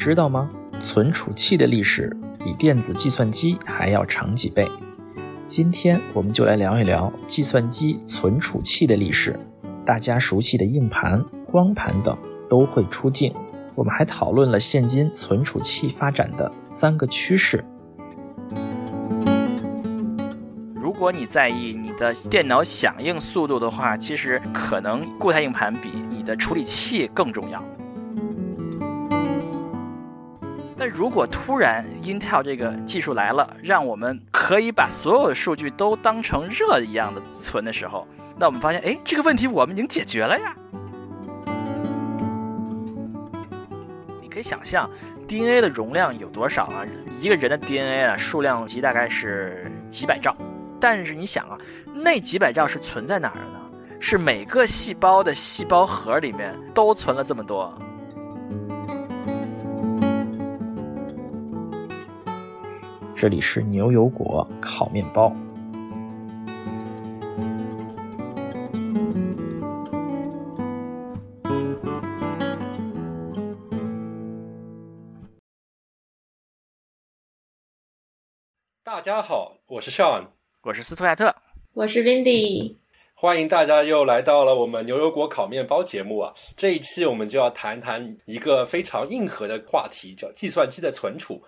知道吗？存储器的历史比电子计算机还要长几倍。今天我们就来聊一聊计算机存储器的历史。大家熟悉的硬盘、光盘等都会出镜。我们还讨论了现今存储器发展的三个趋势。如果你在意你的电脑响应速度的话，其实可能固态硬盘比你的处理器更重要。但如果突然 Intel 这个技术来了，让我们可以把所有的数据都当成热一样的存的时候，那我们发现，哎，这个问题我们已经解决了呀。你可以想象 DNA 的容量有多少啊？一个人的 DNA 啊，数量级大概是几百兆。但是你想啊，那几百兆是存在哪儿呢？是每个细胞的细胞核里面都存了这么多。这里是牛油果烤面包。大家好，我是 Sean，我是斯图亚特，我是 Windy，欢迎大家又来到了我们牛油果烤面包节目啊！这一期我们就要谈谈一个非常硬核的话题，叫计算机的存储。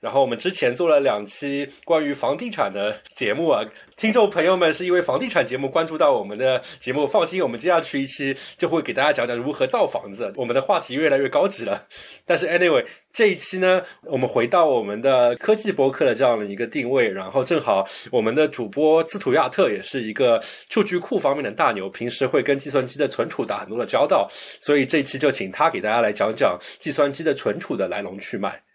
然后我们之前做了两期关于房地产的节目啊，听众朋友们是因为房地产节目关注到我们的节目，放心，我们接下去一期就会给大家讲讲如何造房子。我们的话题越来越高级了。但是 anyway，这一期呢，我们回到我们的科技博客的这样的一个定位，然后正好我们的主播斯图亚特也是一个数据库方面的大牛，平时会跟计算机的存储打很多的交道，所以这一期就请他给大家来讲讲计算机的存储的来龙去脉。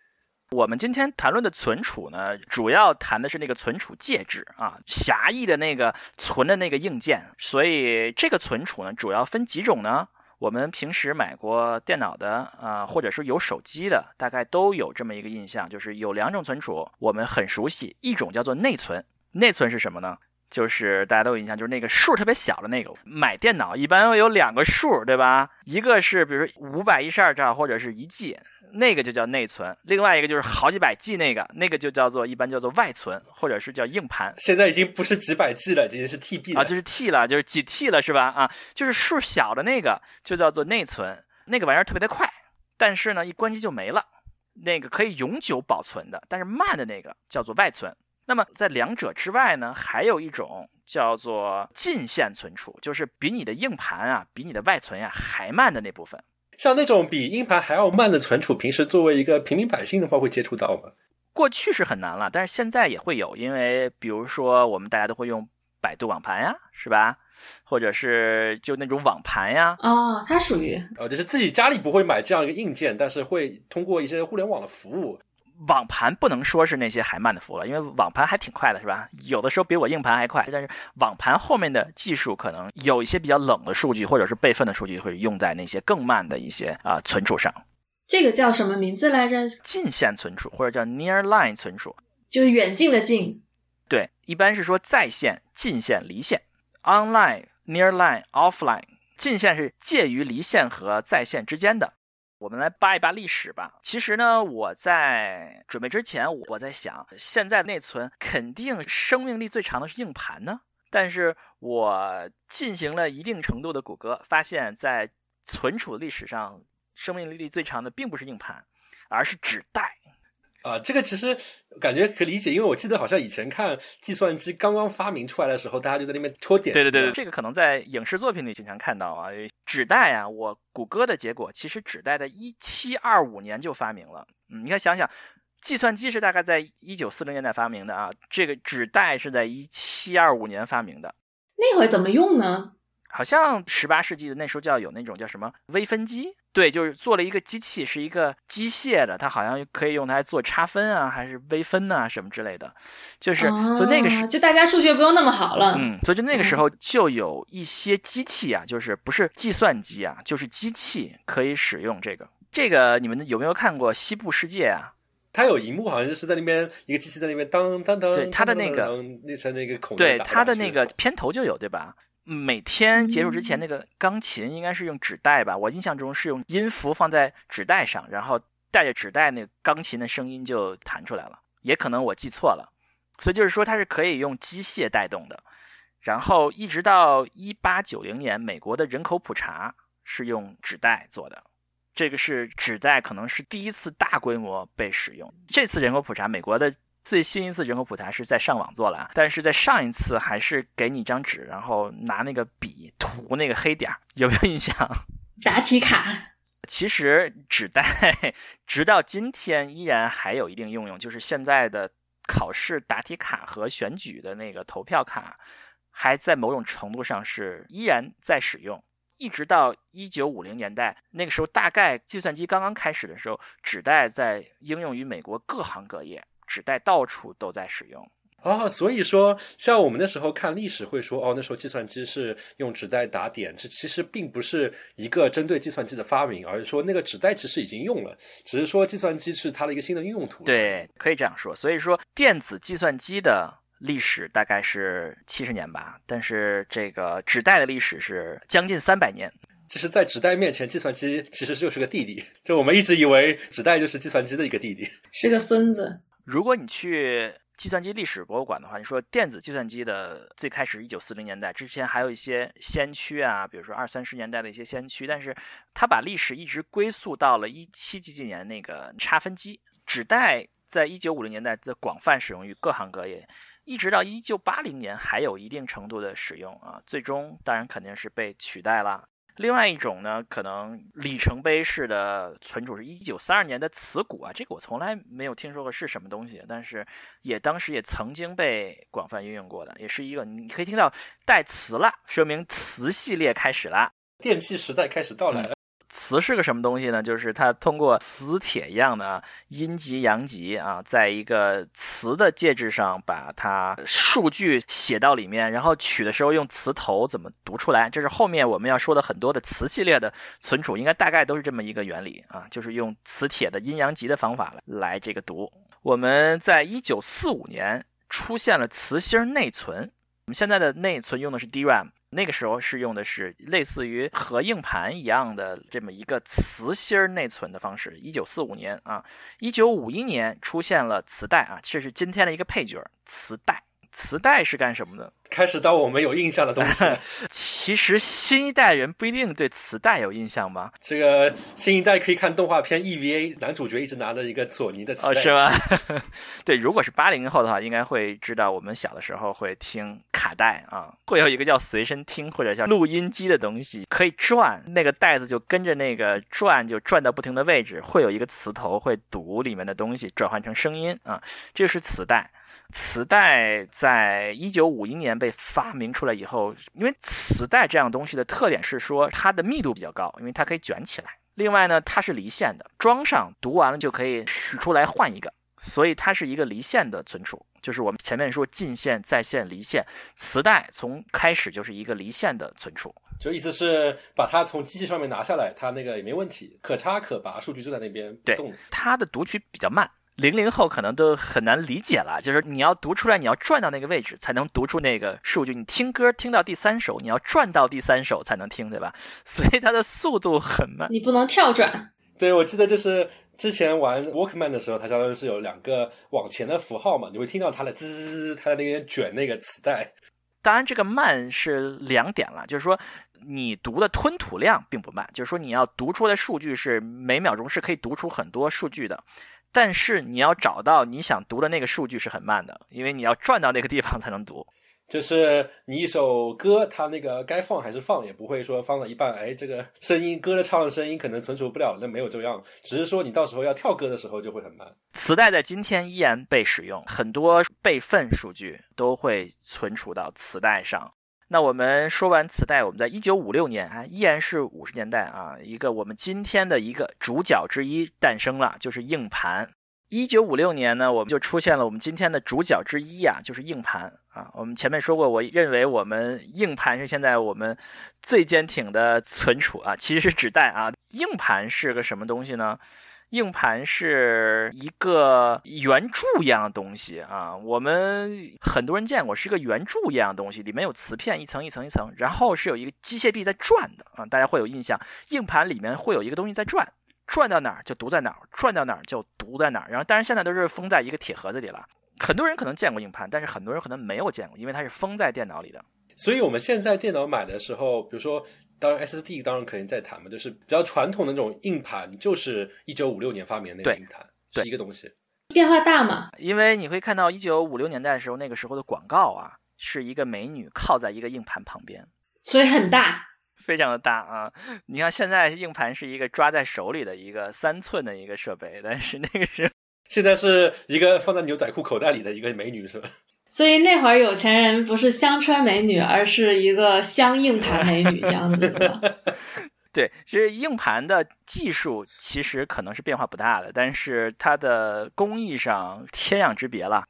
我们今天谈论的存储呢，主要谈的是那个存储介质啊，狭义的那个存的那个硬件。所以这个存储呢，主要分几种呢？我们平时买过电脑的啊，或者是有手机的，大概都有这么一个印象，就是有两种存储，我们很熟悉。一种叫做内存，内存是什么呢？就是大家都有印象，就是那个数特别小的那个。买电脑一般有两个数，对吧？一个是比如五百一十二兆或者是一 G。那个就叫内存，另外一个就是好几百 G 那个，那个就叫做一般叫做外存，或者是叫硬盘。现在已经不是几百 G 了，已经是 TB 了啊，就是 T 了，就是几 T 了，是吧？啊，就是数小的那个就叫做内存，那个玩意儿特别的快，但是呢，一关机就没了。那个可以永久保存的，但是慢的那个叫做外存。那么在两者之外呢，还有一种叫做近线存储，就是比你的硬盘啊，比你的外存呀还慢的那部分。像那种比硬盘还要慢的存储，平时作为一个平民百姓的话，会接触到吗？过去是很难了，但是现在也会有，因为比如说我们大家都会用百度网盘呀，是吧？或者是就那种网盘呀。哦，它属于哦，就是自己家里不会买这样一个硬件，但是会通过一些互联网的服务。网盘不能说是那些还慢的服务了，因为网盘还挺快的，是吧？有的时候比我硬盘还快。但是网盘后面的技术可能有一些比较冷的数据，或者是备份的数据，会用在那些更慢的一些啊存储上。这个叫什么名字来着？近线存储或者叫 nearline 存储，就是远近的近。对，一般是说在线、近线、离线，online、nearline、offline。近线是介于离线和在线之间的。我们来扒一扒历史吧。其实呢，我在准备之前，我在想，现在内存肯定生命力最长的是硬盘呢。但是我进行了一定程度的谷歌，发现，在存储历史上，生命力最长的并不是硬盘，而是纸带。啊，这个其实感觉可理解，因为我记得好像以前看计算机刚刚发明出来的时候，大家就在那边戳点。对对对，这个可能在影视作品里经常看到啊。纸带啊，我谷歌的结果，其实纸带在一七二五年就发明了。嗯，你看想想，计算机是大概在一九四零年代发明的啊，这个纸带是在一七二五年发明的。那会怎么用呢？好像十八世纪的那时候叫有那种叫什么微分机。对，就是做了一个机器，是一个机械的，它好像可以用它来做差分啊，还是微分呐，什么之类的。就是，就那个时，就大家数学不用那么好了。嗯，所以就那个时候就有一些机器啊，就是不是计算机啊，就是机器可以使用这个。这个你们有没有看过《西部世界》啊？它有一幕，好像就是在那边一个机器在那边当当当。对，它的那个那成那个孔。对，它的那个片头就有，对吧？每天结束之前，那个钢琴应该是用纸袋吧？我印象中是用音符放在纸袋上，然后带着纸袋那个钢琴的声音就弹出来了。也可能我记错了，所以就是说它是可以用机械带动的。然后一直到一八九零年，美国的人口普查是用纸袋做的，这个是纸袋可能是第一次大规模被使用。这次人口普查，美国的最新一次人口普查是在上网做了，但是在上一次还是给你一张纸，然后拿那个笔涂那个黑点儿，有没有印象？答题卡。其实纸带直到今天依然还有一定应用，就是现在的考试答题卡和选举的那个投票卡，还在某种程度上是依然在使用。一直到一九五零年代，那个时候大概计算机刚刚开始的时候，纸袋在应用于美国各行各业，纸袋到处都在使用。哦，所以说，像我们那时候看历史会说，哦，那时候计算机是用纸袋打点，这其实并不是一个针对计算机的发明，而是说那个纸袋其实已经用了，只是说计算机是它的一个新的应用途。对，可以这样说。所以说，电子计算机的历史大概是七十年吧，但是这个纸袋的历史是将近三百年。其实，在纸袋面前，计算机其实就是个弟弟。就我们一直以为纸袋就是计算机的一个弟弟，是个孙子。如果你去。计算机历史博物馆的话，你说电子计算机的最开始一九四零年代之前还有一些先驱啊，比如说二三十年代的一些先驱，但是它把历史一直归宿到了一七几几年那个差分机纸带，在一九五零年代的广泛使用于各行各业，一直到一九八零年还有一定程度的使用啊，最终当然肯定是被取代了。另外一种呢，可能里程碑式的存储是一九三二年的磁鼓啊，这个我从来没有听说过是什么东西，但是也当时也曾经被广泛应用过的，也是一个你可以听到带磁了，说明磁系列开始了，电气时代开始到来了。磁是个什么东西呢？就是它通过磁铁一样的阴极阳极啊，在一个磁的介质上把它数据写到里面，然后取的时候用磁头怎么读出来？这是后面我们要说的很多的磁系列的存储，应该大概都是这么一个原理啊，就是用磁铁的阴阳极的方法来这个读。我们在一九四五年出现了磁芯内存，我们现在的内存用的是 DRAM。那个时候是用的是类似于和硬盘一样的这么一个磁芯内存的方式。一九四五年啊，一九五一年出现了磁带啊，这是今天的一个配角，磁带。磁带是干什么的？开始到我们有印象的东西。其实新一代人不一定对磁带有印象吧？这个新一代可以看动画片 EVA，男主角一直拿着一个索尼的磁带，是吗？对，如果是八零后的话，应该会知道我们小的时候会听卡带啊，会有一个叫随身听或者叫录音机的东西，可以转，那个带子就跟着那个转，就转到不停的位置，会有一个磁头会读里面的东西，转换成声音啊，这是磁带。磁带在一九五一年被发明出来以后，因为磁带这样东西的特点是说它的密度比较高，因为它可以卷起来。另外呢，它是离线的，装上读完了就可以取出来换一个，所以它是一个离线的存储。就是我们前面说进线、在线、离线，磁带从开始就是一个离线的存储。就意思是把它从机器上面拿下来，它那个也没问题，可插可拔，数据就在那边对，它的读取比较慢。零零后可能都很难理解了，就是你要读出来，你要转到那个位置才能读出那个数据。你听歌听到第三首，你要转到第三首才能听，对吧？所以它的速度很慢，你不能跳转。对，我记得就是之前玩 Walkman 的时候，它相当于是有两个往前的符号嘛，你会听到它的滋，它在那边卷那个磁带。当然，这个慢是两点了，就是说你读的吞吐量并不慢，就是说你要读出的数据是每秒钟是可以读出很多数据的。但是你要找到你想读的那个数据是很慢的，因为你要转到那个地方才能读。就是你一首歌，它那个该放还是放，也不会说放了一半，哎，这个声音歌的唱的声音可能存储不了，那没有这样，只是说你到时候要跳歌的时候就会很慢。磁带在今天依然被使用，很多备份数据都会存储到磁带上。那我们说完磁带，我们在一九五六年啊，依然是五十年代啊，一个我们今天的一个主角之一诞生了，就是硬盘。一九五六年呢，我们就出现了我们今天的主角之一啊，就是硬盘啊。我们前面说过，我认为我们硬盘是现在我们最坚挺的存储啊，其实是纸带啊。硬盘是个什么东西呢？硬盘是一个圆柱一样的东西啊，我们很多人见过，是一个圆柱一样的东西，里面有磁片，一层一层一层，然后是有一个机械臂在转的啊，大家会有印象，硬盘里面会有一个东西在转，转到哪儿就读在哪儿，转到哪儿就读在哪儿。然后，当然现在都是封在一个铁盒子里了。很多人可能见过硬盘，但是很多人可能没有见过，因为它是封在电脑里的。所以我们现在电脑买的时候，比如说，当然 SD 当然肯定在谈嘛，就是比较传统的那种硬盘，就是一九五六年发明的那个硬盘，是一个东西。变化大嘛？因为你会看到一九五六年代的时候，那个时候的广告啊，是一个美女靠在一个硬盘旁边，所以很大。非常的大啊！你看现在硬盘是一个抓在手里的一个三寸的一个设备，但是那个时候现在是一个放在牛仔裤口袋里的一个美女，是吧？所以那会儿有钱人不是香车美女，而是一个香硬盘美女这样子的。对，其实硬盘的技术其实可能是变化不大的，但是它的工艺上天壤之别了。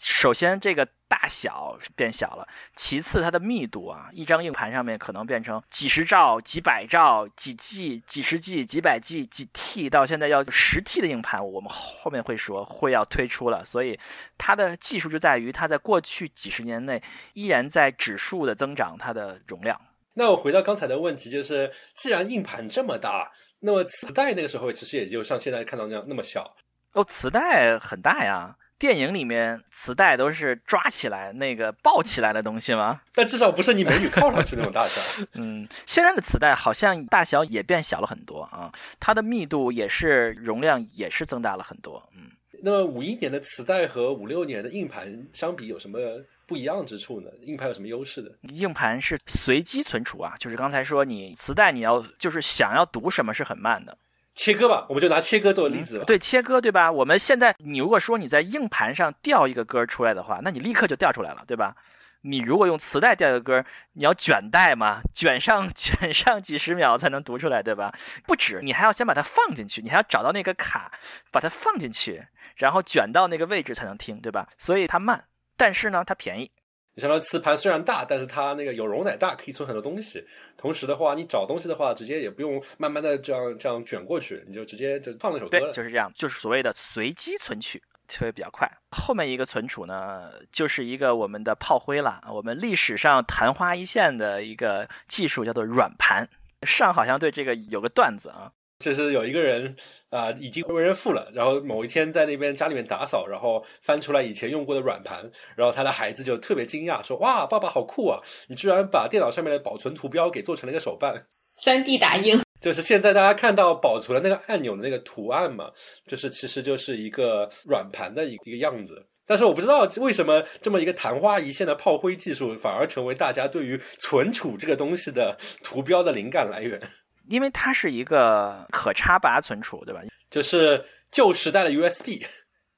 首先，这个大小变小了；其次，它的密度啊，一张硬盘上面可能变成几十兆、几百兆、几 G、几十 G、几百 G、几 T，到现在要十 T 的硬盘，我们后面会说会要推出了。所以，它的技术就在于它在过去几十年内依然在指数的增长它的容量。那我回到刚才的问题，就是既然硬盘这么大，那么磁带那个时候其实也就像现在看到那样那么小。哦，磁带很大呀。电影里面磁带都是抓起来那个抱起来的东西吗？但至少不是你美女靠上去那种大小。嗯，现在的磁带好像大小也变小了很多啊，它的密度也是容量也是增大了很多。嗯，那么五一年的磁带和五六年的硬盘相比有什么不一样之处呢？硬盘有什么优势的？硬盘是随机存储啊，就是刚才说你磁带你要就是想要读什么是很慢的。切割吧，我们就拿切割做例子吧。对，切割，对吧？我们现在，你如果说你在硬盘上调一个歌出来的话，那你立刻就调出来了，对吧？你如果用磁带调一个歌，你要卷带嘛，卷上 卷上几十秒才能读出来，对吧？不止，你还要先把它放进去，你还要找到那个卡，把它放进去，然后卷到那个位置才能听，对吧？所以它慢，但是呢，它便宜。你想到磁盘虽然大，但是它那个有容乃大，可以存很多东西。同时的话，你找东西的话，直接也不用慢慢的这样这样卷过去，你就直接就放那首歌了。对，就是这样，就是所谓的随机存取，会比较快。后面一个存储呢，就是一个我们的炮灰了，我们历史上昙花一现的一个技术，叫做软盘。上好像对这个有个段子啊。就是有一个人啊，已经为人父了，然后某一天在那边家里面打扫，然后翻出来以前用过的软盘，然后他的孩子就特别惊讶，说：“哇，爸爸好酷啊！你居然把电脑上面的保存图标给做成了一个手办，三 D 打印。”就是现在大家看到保存的那个按钮的那个图案嘛，就是其实就是一个软盘的一一个样子。但是我不知道为什么这么一个昙花一现的炮灰技术，反而成为大家对于存储这个东西的图标的灵感来源。因为它是一个可插拔存储，对吧？就是旧时代的 USB，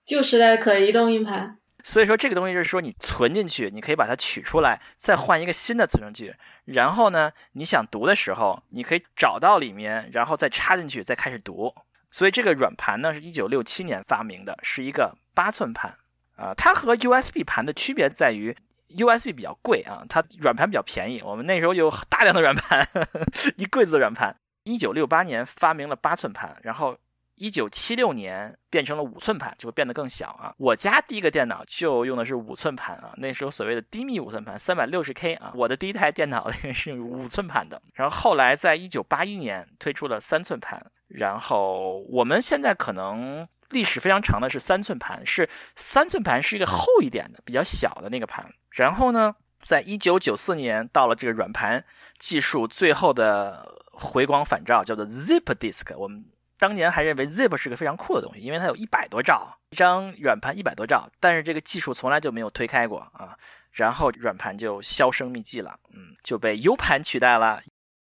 旧时代的可移动硬盘。所以说这个东西就是说，你存进去，你可以把它取出来，再换一个新的存进去。然后呢，你想读的时候，你可以找到里面，然后再插进去，再开始读。所以这个软盘呢，是一九六七年发明的，是一个八寸盘啊。它和 USB 盘的区别在于。USB 比较贵啊，它软盘比较便宜。我们那时候有大量的软盘，一柜子的软盘。一九六八年发明了八寸盘，然后一九七六年变成了五寸盘，就会变得更小啊。我家第一个电脑就用的是五寸盘啊，那时候所谓的低密五寸盘，三百六十 K 啊。我的第一台电脑 是五寸盘的，然后后来在一九八一年推出了三寸盘，然后我们现在可能。历史非常长的是三寸盘，是三寸盘是一个厚一点的、比较小的那个盘。然后呢，在一九九四年到了这个软盘技术最后的回光返照，叫做 Zip Disk。我们当年还认为 Zip 是个非常酷的东西，因为它有一百多兆，一张软盘一百多兆。但是这个技术从来就没有推开过啊。然后软盘就销声匿迹了，嗯，就被 U 盘取代了。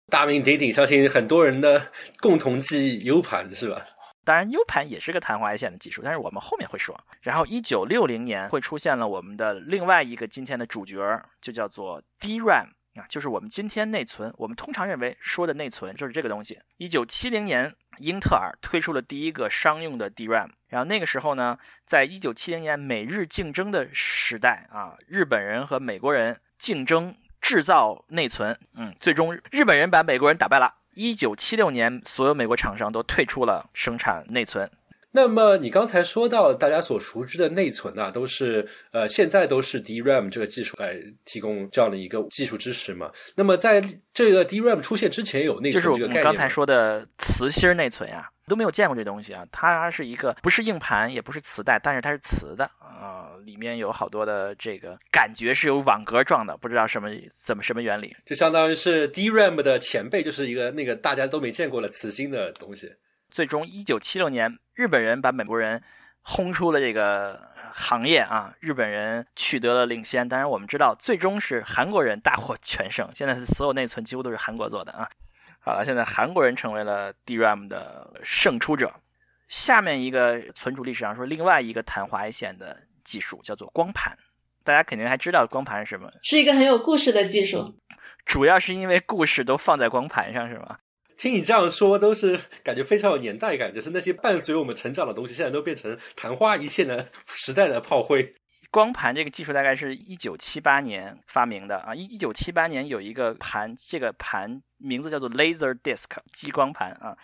大名鼎鼎，相信很多人的共同记忆 U 盘是吧？当然，U 盘也是个昙花一现的技术，但是我们后面会说。然后，一九六零年会出现了我们的另外一个今天的主角，就叫做 DRAM 啊，就是我们今天内存。我们通常认为说的内存就是这个东西。一九七零年，英特尔推出了第一个商用的 DRAM。然后那个时候呢，在一九七零年美日竞争的时代啊，日本人和美国人竞争制造内存，嗯，最终日本人把美国人打败了。一九七六年，所有美国厂商都退出了生产内存。那么你刚才说到，大家所熟知的内存啊，都是呃，现在都是 DRAM 这个技术来提供这样的一个技术支持嘛？那么在这个 DRAM 出现之前，有内存这个概念？就是我们刚才说的磁芯内存呀。都没有见过这东西啊。它是一个不是硬盘，也不是磁带，但是它是磁的啊，里面有好多的这个感觉是有网格状的，不知道什么怎么什么原理。就相当于是 DRAM 的前辈，就是一个那个大家都没见过的磁芯的东西。最终，一九七六年，日本人把美国人轰出了这个行业啊，日本人取得了领先。当然，我们知道最终是韩国人大获全胜。现在所有内存几乎都是韩国做的啊。好了，现在韩国人成为了 DRAM 的胜出者。下面一个存储历史上说另外一个昙花一现的技术叫做光盘，大家肯定还知道光盘是什么，是一个很有故事的技术。主要是因为故事都放在光盘上，是吗？听你这样说，都是感觉非常有年代感，就是那些伴随我们成长的东西，现在都变成昙花一现的时代的炮灰。光盘这个技术大概是一九七八年发明的啊，一一九七八年有一个盘，这个盘名字叫做 Laser Disc 激光盘啊。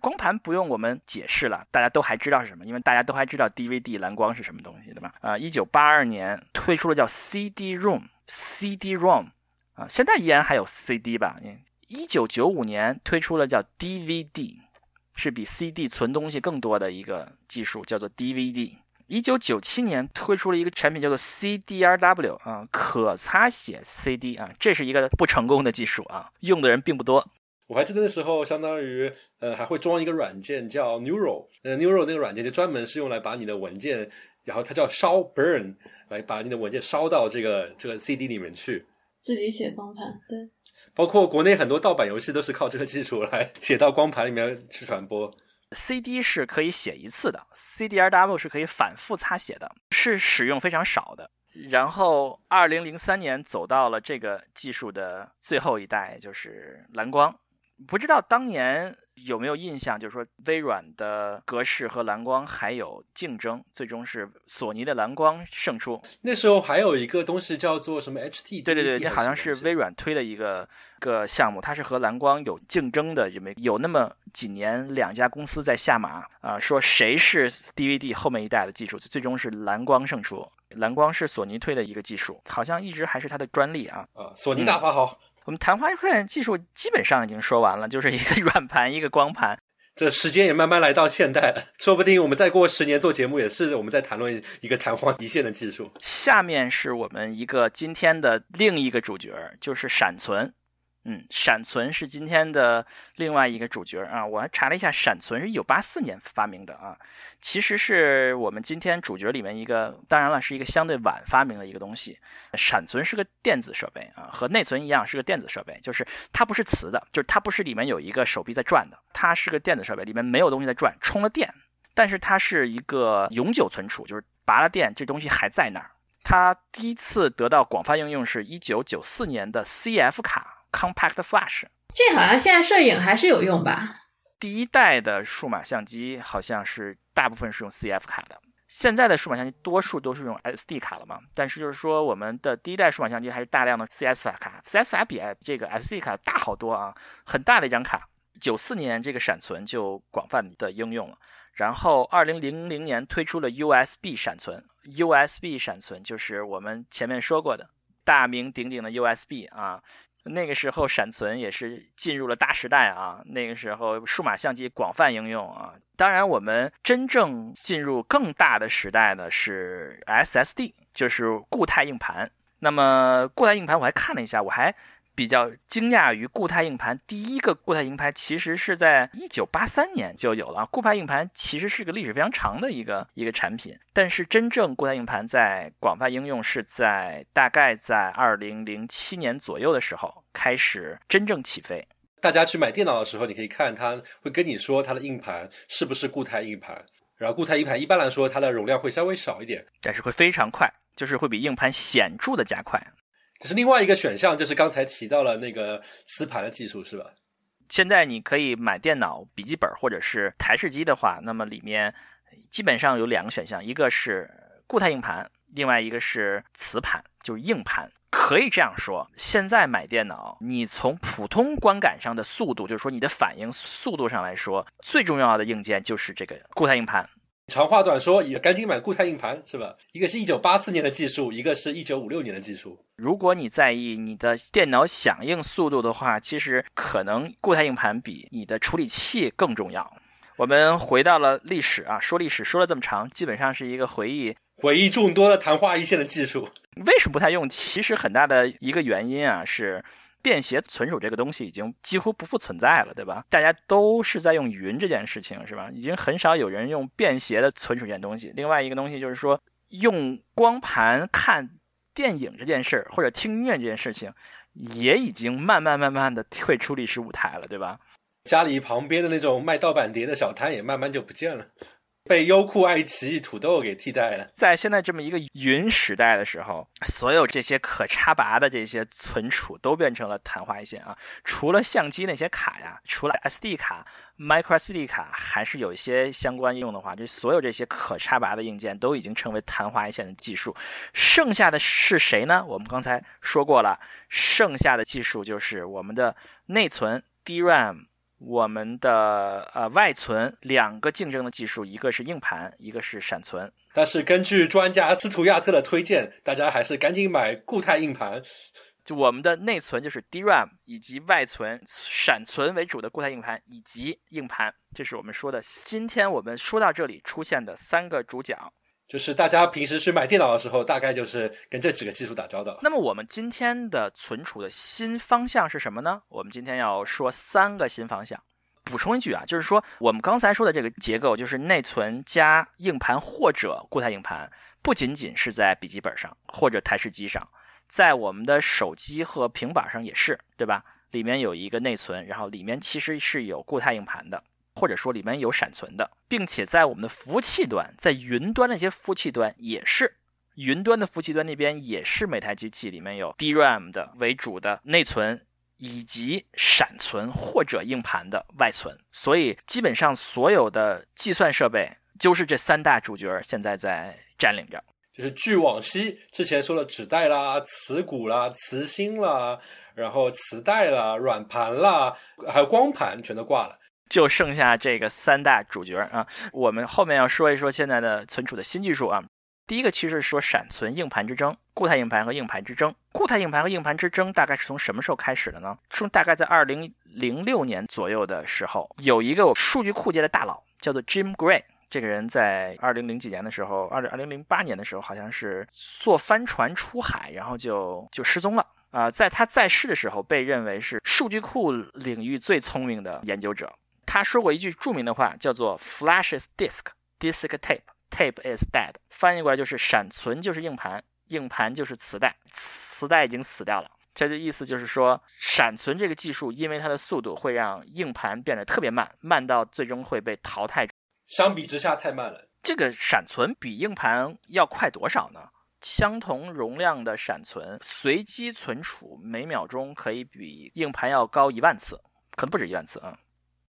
光盘不用我们解释了，大家都还知道是什么，因为大家都还知道 DVD 蓝光是什么东西，对吧？啊，一九八二年推出了叫 CD-ROM，CD-ROM 啊，现在依然还有 CD 吧？一九九五年推出了叫 DVD，是比 CD 存东西更多的一个技术，叫做 DVD。一九九七年推出了一个产品叫做 CDRW 啊，可擦写 CD 啊，这是一个不成功的技术啊，用的人并不多。我还记得那时候，相当于呃还会装一个软件叫 Neural，呃 Neural 那个软件就专门是用来把你的文件，然后它叫烧 burn，来把你的文件烧到这个这个 CD 里面去。自己写光盘，对。包括国内很多盗版游戏都是靠这个技术来 写到光盘里面去传播。CD 是可以写一次的，CDRW 是可以反复擦写的，是使用非常少的。然后，二零零三年走到了这个技术的最后一代，就是蓝光。不知道当年。有没有印象？就是说，微软的格式和蓝光还有竞争，最终是索尼的蓝光胜出。那时候还有一个东西叫做什么 HT？对对对，那好像是微软推的一个个项目，它是和蓝光有竞争的，有没有那么几年两家公司在下马啊？说谁是 DVD 后面一代的技术？最终是蓝光胜出。蓝光是索尼推的一个技术，好像一直还是它的专利啊。啊，索尼大法好。我们昙花一现技术基本上已经说完了，就是一个 软盘，一个光盘。这时间也慢慢来到现代了，说不定我们再过十年做节目，也是我们在谈论一个昙花一现的技术。下面是我们一个今天的另一个主角，就是闪存。嗯，闪存是今天的另外一个主角啊！我还查了一下，闪存是一九八四年发明的啊，其实是我们今天主角里面一个，当然了，是一个相对晚发明的一个东西。闪存是个电子设备啊，和内存一样是个电子设备，就是它不是磁的，就是它不是里面有一个手臂在转的，它是个电子设备，里面没有东西在转，充了电，但是它是一个永久存储，就是拔了电，这东西还在那儿。它第一次得到广泛应用是一九九四年的 CF 卡。Compact Flash，这好像现在摄影还是有用吧？第一代的数码相机好像是大部分是用 CF 卡的，现在的数码相机多数都是用 SD 卡了嘛。但是就是说，我们的第一代数码相机还是大量的 CS 卡，CS 卡比这个 SD 卡大好多啊，很大的一张卡。九四年这个闪存就广泛的应用了，然后二零零零年推出了 USB 闪存，USB 闪存就是我们前面说过的大名鼎鼎的 USB 啊。那个时候闪存也是进入了大时代啊！那个时候数码相机广泛应用啊。当然，我们真正进入更大的时代呢是 SSD，就是固态硬盘。那么固态硬盘我还看了一下，我还。比较惊讶于固态硬盘，第一个固态硬盘其实是在一九八三年就有了。固态硬盘其实是个历史非常长的一个一个产品，但是真正固态硬盘在广泛应用是在大概在二零零七年左右的时候开始真正起飞。大家去买电脑的时候，你可以看它会跟你说它的硬盘是不是固态硬盘，然后固态硬盘一般来说它的容量会稍微少一点，但是会非常快，就是会比硬盘显著的加快。就是另外一个选项，就是刚才提到了那个磁盘的技术，是吧？现在你可以买电脑、笔记本或者是台式机的话，那么里面基本上有两个选项，一个是固态硬盘，另外一个是磁盘，就是硬盘。可以这样说，现在买电脑，你从普通观感上的速度，就是说你的反应速度上来说，最重要的硬件就是这个固态硬盘。长话短说，也赶紧买固态硬盘，是吧？一个是一九八四年的技术，一个是一九五六年的技术。如果你在意你的电脑响应速度的话，其实可能固态硬盘比你的处理器更重要。我们回到了历史啊，说历史说了这么长，基本上是一个回忆回忆众多的昙花一现的技术。为什么不太用？其实很大的一个原因啊，是便携存储这个东西已经几乎不复存在了，对吧？大家都是在用云这件事情，是吧？已经很少有人用便携的存储这件东西。另外一个东西就是说，用光盘看电影这件事儿，或者听音乐这件事情，也已经慢慢慢慢的退出历史舞台了，对吧？家里旁边的那种卖盗版碟的小摊也慢慢就不见了，被优酷、爱奇艺、土豆给替代了。在现在这么一个云时代的时候，所有这些可插拔的这些存储都变成了昙花一现啊！除了相机那些卡呀，除了 SD 卡、Micro SD 卡，还是有一些相关应用的话，这所有这些可插拔的硬件都已经成为昙花一现的技术。剩下的是谁呢？我们刚才说过了，剩下的技术就是我们的内存 DRAM。我们的呃外存两个竞争的技术，一个是硬盘，一个是闪存。但是根据专家斯图亚特的推荐，大家还是赶紧买固态硬盘。就我们的内存就是 DRAM，以及外存闪存为主的固态硬盘以及硬盘，这是我们说的。今天我们说到这里出现的三个主角。就是大家平时去买电脑的时候，大概就是跟这几个技术打交道。那么我们今天的存储的新方向是什么呢？我们今天要说三个新方向。补充一句啊，就是说我们刚才说的这个结构，就是内存加硬盘或者固态硬盘，不仅仅是在笔记本上或者台式机上，在我们的手机和平板上也是，对吧？里面有一个内存，然后里面其实是有固态硬盘的。或者说里面有闪存的，并且在我们的服务器端，在云端那些服务器端也是，云端的服务器端那边也是每台机器里面有 DRAM 的为主的内存，以及闪存或者硬盘的外存，所以基本上所有的计算设备就是这三大主角现在在占领着。就是据往昔之前说的纸袋啦、磁鼓啦、磁芯啦，然后磁带啦、软盘啦，还有光盘全都挂了。就剩下这个三大主角啊，我们后面要说一说现在的存储的新技术啊。第一个其实是说闪存硬盘之争，固态硬盘和硬盘之争。固态硬盘和硬盘之争大概是从什么时候开始的呢？从大概在二零零六年左右的时候，有一个数据库界的大佬叫做 Jim Gray，这个人在二零零几年的时候，二零二零零八年的时候，好像是坐帆船出海，然后就就失踪了啊。在他在世的时候，被认为是数据库领域最聪明的研究者。他说过一句著名的话，叫做 “Flash is disk, disk tape, tape is dead”，翻译过来就是闪存就是硬盘，硬盘就是磁带，磁带已经死掉了。这的意思就是说，闪存这个技术，因为它的速度会让硬盘变得特别慢，慢到最终会被淘汰。相比之下太慢了。这个闪存比硬盘要快多少呢？相同容量的闪存，随机存储每秒钟可以比硬盘要高一万次，可能不止一万次啊。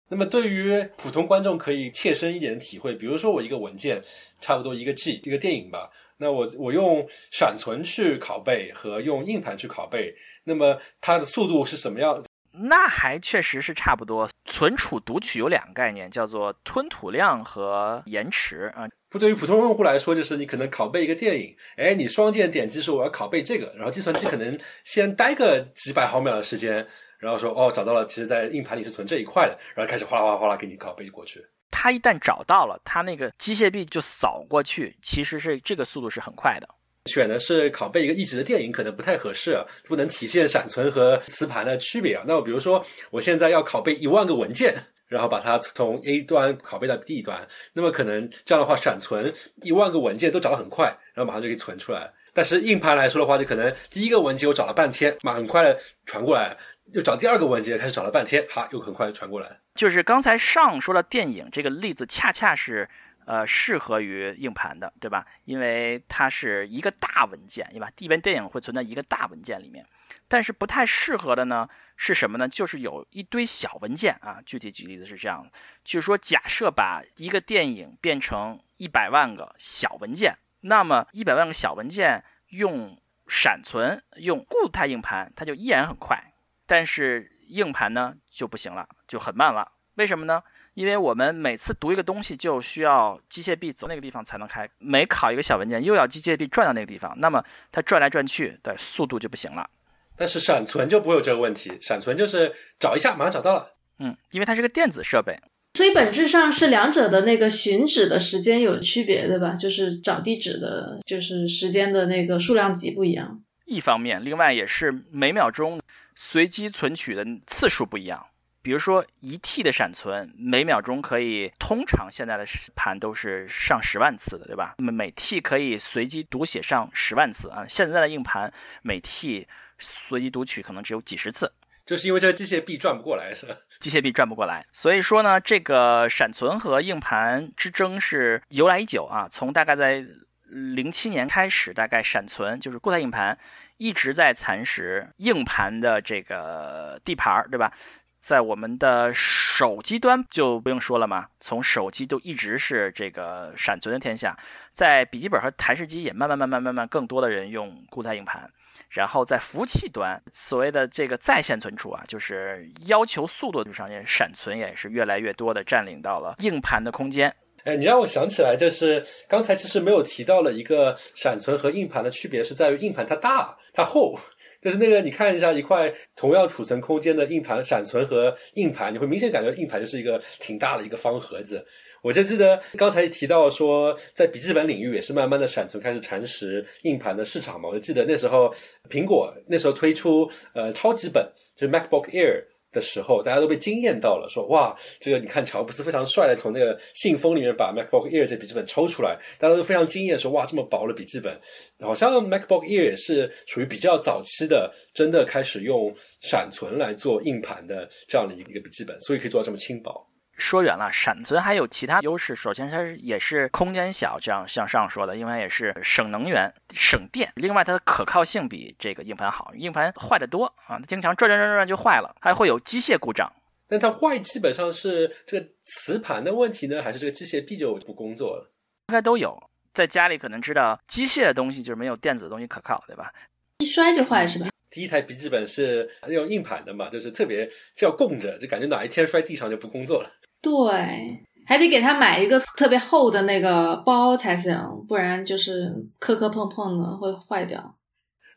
那么对于普通观众可以切身一点的体会，比如说我一个文件差不多一个 G，一个电影吧，那我我用闪存去拷贝和用硬盘去拷贝，那么它的速度是什么样？那还确实是差不多。存储读取有两个概念，叫做吞吐量和延迟啊。不，对于普通用户来说，就是你可能拷贝一个电影，哎，你双键点击说我要拷贝这个，然后计算机可能先待个几百毫秒的时间。然后说哦，找到了，其实，在硬盘里是存这一块的，然后开始哗啦哗啦哗啦给你拷贝过去。他一旦找到了，他那个机械臂就扫过去，其实是这个速度是很快的。选的是拷贝一个一直的电影，可能不太合适，啊，不能体现闪存和磁盘的区别啊。那我比如说，我现在要拷贝一万个文件，然后把它从 A 端拷贝到 B 端，那么可能这样的话，闪存一万个文件都找得很快，然后马上就可以存出来。但是硬盘来说的话，就可能第一个文件我找了半天，马很快的传过来。又找第二个文件，开始找了半天，哈，又很快传过来。就是刚才上说的电影这个例子，恰恰是呃适合于硬盘的，对吧？因为它是一个大文件，对吧？一般电影会存在一个大文件里面，但是不太适合的呢是什么呢？就是有一堆小文件啊。具体举例子是这样就是说假设把一个电影变成一百万个小文件，那么一百万个小文件用闪存、用固态硬盘，它就依然很快。但是硬盘呢就不行了，就很慢了。为什么呢？因为我们每次读一个东西就需要机械臂走那个地方才能开，每拷一个小文件又要机械臂转到那个地方，那么它转来转去的速度就不行了。但是闪存就不会有这个问题，闪存就是找一下马上找到了。嗯，因为它是个电子设备，所以本质上是两者的那个寻址的时间有区别，对吧？就是找地址的，就是时间的那个数量级不一样。一方面，另外也是每秒钟随机存取的次数不一样。比如说一 T 的闪存，每秒钟可以，通常现在的盘都是上十万次的，对吧？那么每 T 可以随机读写上十万次啊。现在的硬盘每 T 随机读取可能只有几十次，就是因为这个机械臂转不过来，是吧？机械臂转不过来，所以说呢，这个闪存和硬盘之争是由来已久啊。从大概在零七年开始，大概闪存就是固态硬盘一直在蚕食硬盘的这个地盘儿，对吧？在我们的手机端就不用说了嘛，从手机都一直是这个闪存的天下，在笔记本和台式机也慢慢慢慢慢慢更多的人用固态硬盘，然后在服务器端，所谓的这个在线存储啊，就是要求速度上，也闪存也是越来越多的占领到了硬盘的空间。哎，你让我想起来，就是刚才其实没有提到了一个闪存和硬盘的区别，是在于硬盘它大它厚。就是那个，你看一下一块同样储存空间的硬盘闪存和硬盘，你会明显感觉硬盘就是一个挺大的一个方盒子。我就记得刚才提到说，在笔记本领域也是慢慢的闪存开始蚕食硬盘的市场嘛。我就记得那时候苹果那时候推出呃超级本，就是 MacBook Air。的时候，大家都被惊艳到了，说哇，这个你看乔布斯非常帅的从那个信封里面把 MacBook Air 这笔记本抽出来，大家都非常惊艳，说哇，这么薄的笔记本，好像 MacBook Air 也是属于比较早期的，真的开始用闪存来做硬盘的这样的一个笔记本，所以可以做到这么轻薄。说远了，闪存还有其他优势。首先，它也是空间小，这样向上说的，因为也是省能源、省电。另外，它的可靠性比这个硬盘好，硬盘坏的多啊，它经常转转转转就坏了，还会有机械故障。那它坏基本上是这个磁盘的问题呢，还是这个机械臂就不工作了？应该都有。在家里可能知道，机械的东西就是没有电子的东西可靠，对吧？一摔就坏是吧？第一台笔记本是用硬盘的嘛，就是特别叫供着，就感觉哪一天摔地上就不工作了。对，还得给他买一个特别厚的那个包才行，不然就是磕磕碰碰的会坏掉。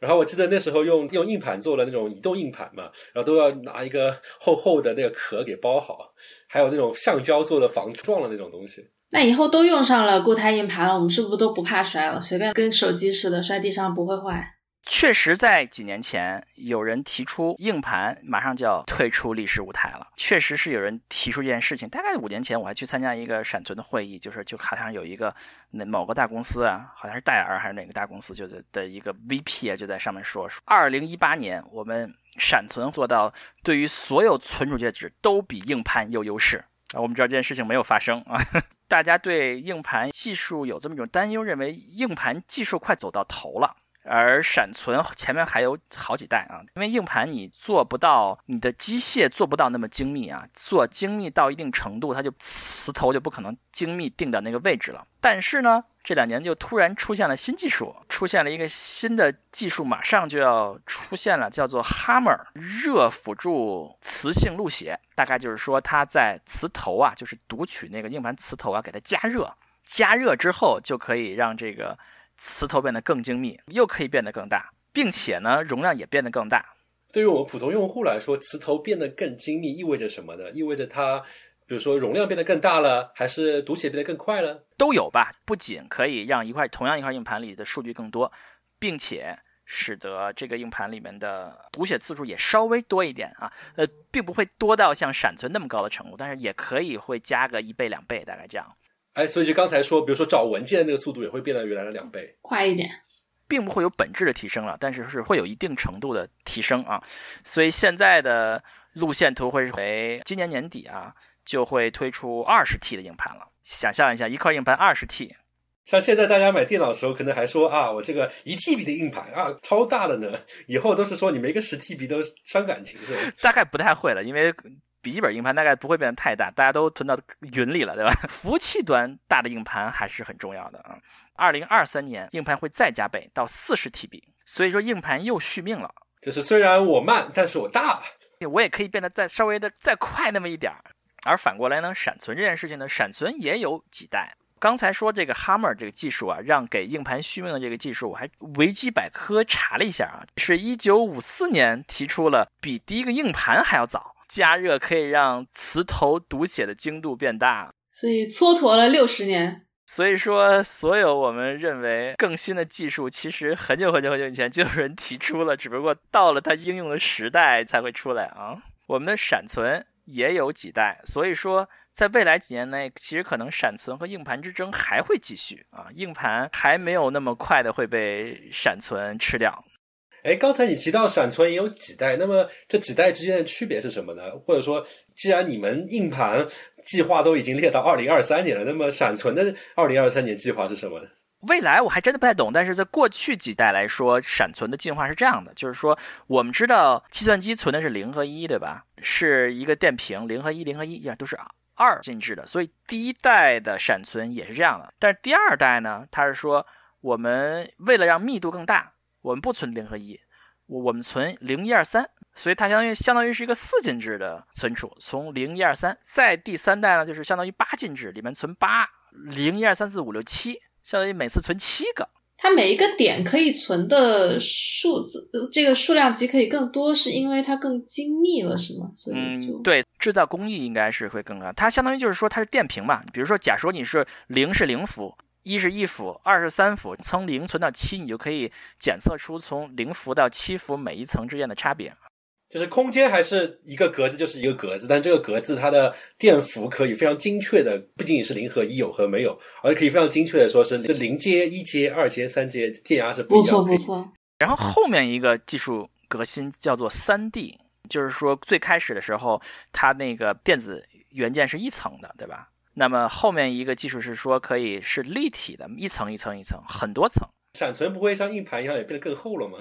然后我记得那时候用用硬盘做的那种移动硬盘嘛，然后都要拿一个厚厚的那个壳给包好，还有那种橡胶做的防撞的那种东西。那以后都用上了固态硬盘了，我们是不是都不怕摔了？随便跟手机似的，摔地上不会坏。确实，在几年前，有人提出硬盘马上就要退出历史舞台了。确实是有人提出这件事情。大概五年前，我还去参加一个闪存的会议，就是就好像有一个那某个大公司啊，好像是戴尔还是哪个大公司，就是的一个 VP 啊，就在上面说，二零一八年我们闪存做到对于所有存储介质都比硬盘有优势啊。我们知道这件事情没有发生啊。大家对硬盘技术有这么一种担忧，认为硬盘技术快走到头了。而闪存前面还有好几代啊，因为硬盘你做不到，你的机械做不到那么精密啊，做精密到一定程度，它就磁头就不可能精密定到那个位置了。但是呢，这两年就突然出现了新技术，出现了一个新的技术，马上就要出现了，叫做 Hammer 热辅助磁性录写，大概就是说它在磁头啊，就是读取那个硬盘磁头啊，给它加热，加热之后就可以让这个。磁头变得更精密，又可以变得更大，并且呢，容量也变得更大。对于我们普通用户来说，磁头变得更精密意味着什么呢？意味着它，比如说容量变得更大了，还是读写变得更快了？都有吧。不仅可以让一块同样一块硬盘里的数据更多，并且使得这个硬盘里面的读写次数也稍微多一点啊。呃，并不会多到像闪存那么高的程度，但是也可以会加个一倍两倍，大概这样。哎，所以就刚才说，比如说找文件那个速度也会变得原来的两倍，快一点，并不会有本质的提升了，但是是会有一定程度的提升啊。所以现在的路线图会为今年年底啊就会推出二十 T 的硬盘了。想象一下，一块硬盘二十 T，像现在大家买电脑的时候，可能还说啊，我这个一 TB 的硬盘啊，超大的呢。以后都是说你没个十 TB 都伤感情，是吧？大概不太会了，因为。笔记本硬盘大概不会变得太大，大家都存到云里了，对吧？服务器端大的硬盘还是很重要的啊。二零二三年硬盘会再加倍到四十 TB，所以说硬盘又续命了。就是虽然我慢，但是我大，我也可以变得再稍微的再快那么一点儿。而反过来呢，闪存这件事情呢，闪存也有几代。刚才说这个 Hammer 这个技术啊，让给硬盘续命的这个技术，我还维基百科查了一下啊，是一九五四年提出了，比第一个硬盘还要早。加热可以让磁头读写的精度变大，所以蹉跎了六十年。所以说，所有我们认为更新的技术，其实很久很久很久以前就有人提出了，只不过到了它应用的时代才会出来啊。我们的闪存也有几代，所以说在未来几年内，其实可能闪存和硬盘之争还会继续啊，硬盘还没有那么快的会被闪存吃掉。哎，刚才你提到闪存也有几代，那么这几代之间的区别是什么呢？或者说，既然你们硬盘计划都已经列到二零二三年了，那么闪存的二零二三年计划是什么呢？未来我还真的不太懂，但是在过去几代来说，闪存的进化是这样的，就是说我们知道计算机存的是零和一，对吧？是一个电平，零和一，零和一，都是二进制的，所以第一代的闪存也是这样的。但是第二代呢，它是说我们为了让密度更大。我们不存零和一，我我们存零一二三，所以它相当于相当于是一个四进制的存储，从零一二三，在第三代呢，就是相当于八进制，里面存八零一二三四五六七，相当于每次存七个。它每一个点可以存的数字，这个数量级可以更多，是因为它更精密了，是吗？所以就对制造工艺应该是会更高。它相当于就是说它是电平嘛，比如说假说你是零是零伏。一是一伏，二是三伏，从零存到七，你就可以检测出从零伏到七伏每一层之间的差别。就是空间还是一个格子就是一个格子，但这个格子它的电伏可以非常精确的，不仅仅是零和一有和没有，而可以非常精确的说是零阶、一阶、二阶、三阶电压是不一样。不错不错。然后后面一个技术革新叫做三 D，就是说最开始的时候它那个电子元件是一层的，对吧？那么后面一个技术是说可以是立体的，一层一层一层，很多层。闪存不会像硬盘一样也变得更厚了吗？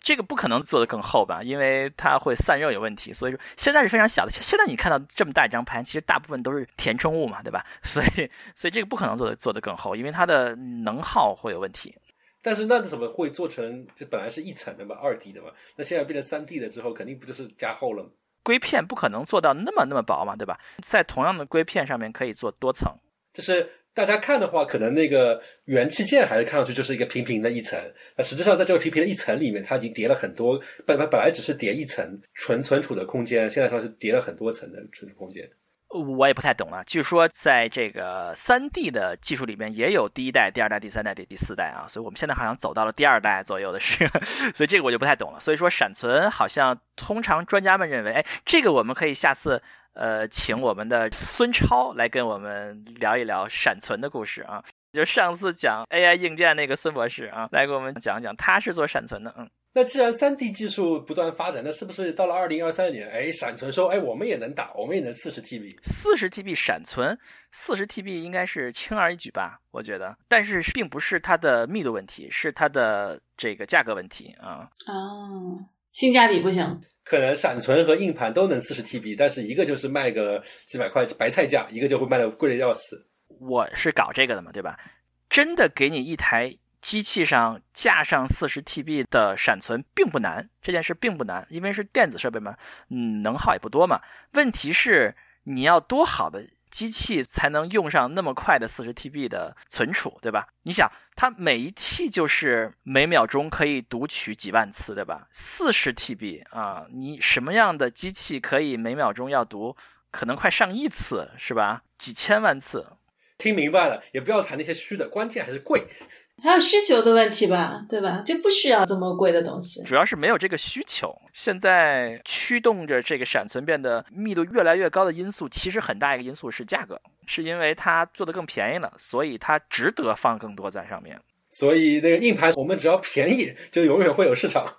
这个不可能做得更厚吧，因为它会散热有问题。所以说现在是非常小的。现在你看到这么大一张盘，其实大部分都是填充物嘛，对吧？所以所以这个不可能做的做得更厚，因为它的能耗会有问题。但是那怎么会做成？这本来是一层的嘛，二 D 的嘛，那现在变成三 D 的之后，肯定不就是加厚了吗？硅片不可能做到那么那么薄嘛，对吧？在同样的硅片上面可以做多层。就是大家看的话，可能那个元器件还是看上去就是一个平平的一层。那实际上在这个平平的一层里面，它已经叠了很多。本本本来只是叠一层纯存储的空间，现在它是叠了很多层的存储空间。我也不太懂了。据说在这个三 D 的技术里面，也有第一代、第二代、第三代、第第四代啊。所以我们现在好像走到了第二代左右的是，所以这个我就不太懂了。所以说闪存好像通常专家们认为，哎，这个我们可以下次呃请我们的孙超来跟我们聊一聊闪存的故事啊。就上次讲 AI 硬件那个孙博士啊，来给我们讲讲，他是做闪存的，嗯。那既然三 D 技术不断发展，那是不是到了二零二三年，哎，闪存说，哎，我们也能打，我们也能四十 TB，四十 TB 闪存，四十 TB 应该是轻而易举吧？我觉得，但是并不是它的密度问题，是它的这个价格问题啊。哦，性价比不行。可能闪存和硬盘都能四十 TB，但是一个就是卖个几百块白菜价，一个就会卖的贵的要死。我是搞这个的嘛，对吧？真的给你一台。机器上架上四十 TB 的闪存并不难，这件事并不难，因为是电子设备嘛，嗯，能耗也不多嘛。问题是你要多好的机器才能用上那么快的四十 TB 的存储，对吧？你想，它每一 T 就是每秒钟可以读取几万次，对吧？四十 TB 啊，你什么样的机器可以每秒钟要读可能快上亿次，是吧？几千万次。听明白了，也不要谈那些虚的，关键还是贵。还有需求的问题吧，对吧？就不需要这么贵的东西。主要是没有这个需求。现在驱动着这个闪存变得密度越来越高的因素，其实很大一个因素是价格，是因为它做的更便宜了，所以它值得放更多在上面。所以那个硬盘，我们只要便宜，就永远会有市场。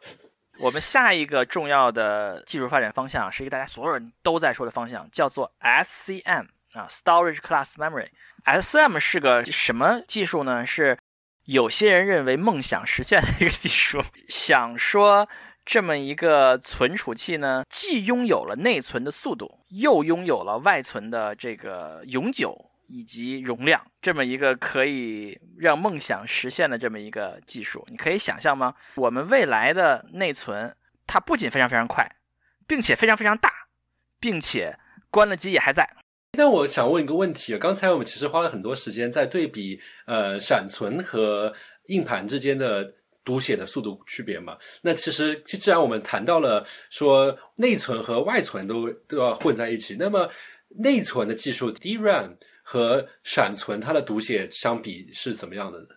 我们下一个重要的技术发展方向，是一个大家所有人都在说的方向，叫做 SCM 啊，Storage Class Memory。SCM 是个什么技术呢？是有些人认为梦想实现的一个技术，想说这么一个存储器呢，既拥有了内存的速度，又拥有了外存的这个永久以及容量，这么一个可以让梦想实现的这么一个技术，你可以想象吗？我们未来的内存，它不仅非常非常快，并且非常非常大，并且关了机也还在。那我想问一个问题刚才我们其实花了很多时间在对比呃闪存和硬盘之间的读写的速度区别嘛。那其实既然我们谈到了说内存和外存都都要混在一起，那么内存的技术 DRAM 和闪存它的读写相比是怎么样的呢？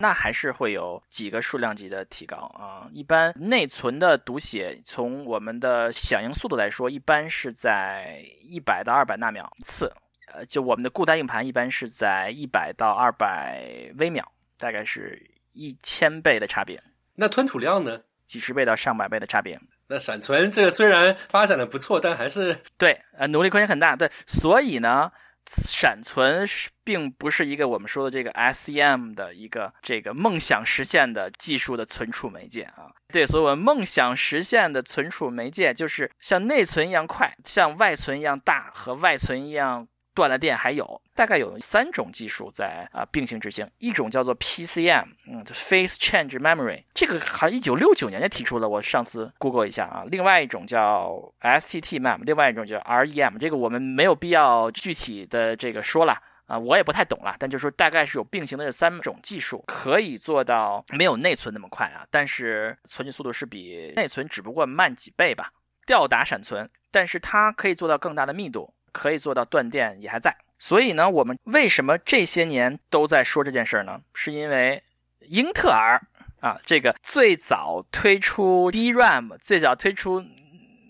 那还是会有几个数量级的提高啊。一般内存的读写，从我们的响应速度来说，一般是在一百到二百纳秒次。呃，就我们的固态硬盘一般是在一百到二百微秒，大概是一千倍的差别。那吞吐量呢？几十倍到上百倍的差别。那闪存这个虽然发展的不错，但还是对，呃，努力空间很大。对，所以呢，闪存并不是一个我们说的这个 SEM 的一个这个梦想实现的技术的存储媒介啊。对，所以我们梦想实现的存储媒介就是像内存一样快，像外存一样大，和外存一样。断了电还有大概有三种技术在啊并行执行，一种叫做 PCM，嗯，Phase Change Memory，这个好像一九六九年就提出了，我上次 Google 一下啊。另外一种叫 STT-MAM，另外一种叫 REM，这个我们没有必要具体的这个说了啊，我也不太懂了。但就是说大概是有并行的这三种技术，可以做到没有内存那么快啊，但是存取速度是比内存只不过慢几倍吧，吊打闪存，但是它可以做到更大的密度。可以做到断电也还在，所以呢，我们为什么这些年都在说这件事儿呢？是因为英特尔啊，这个最早推出 DRAM、最早推出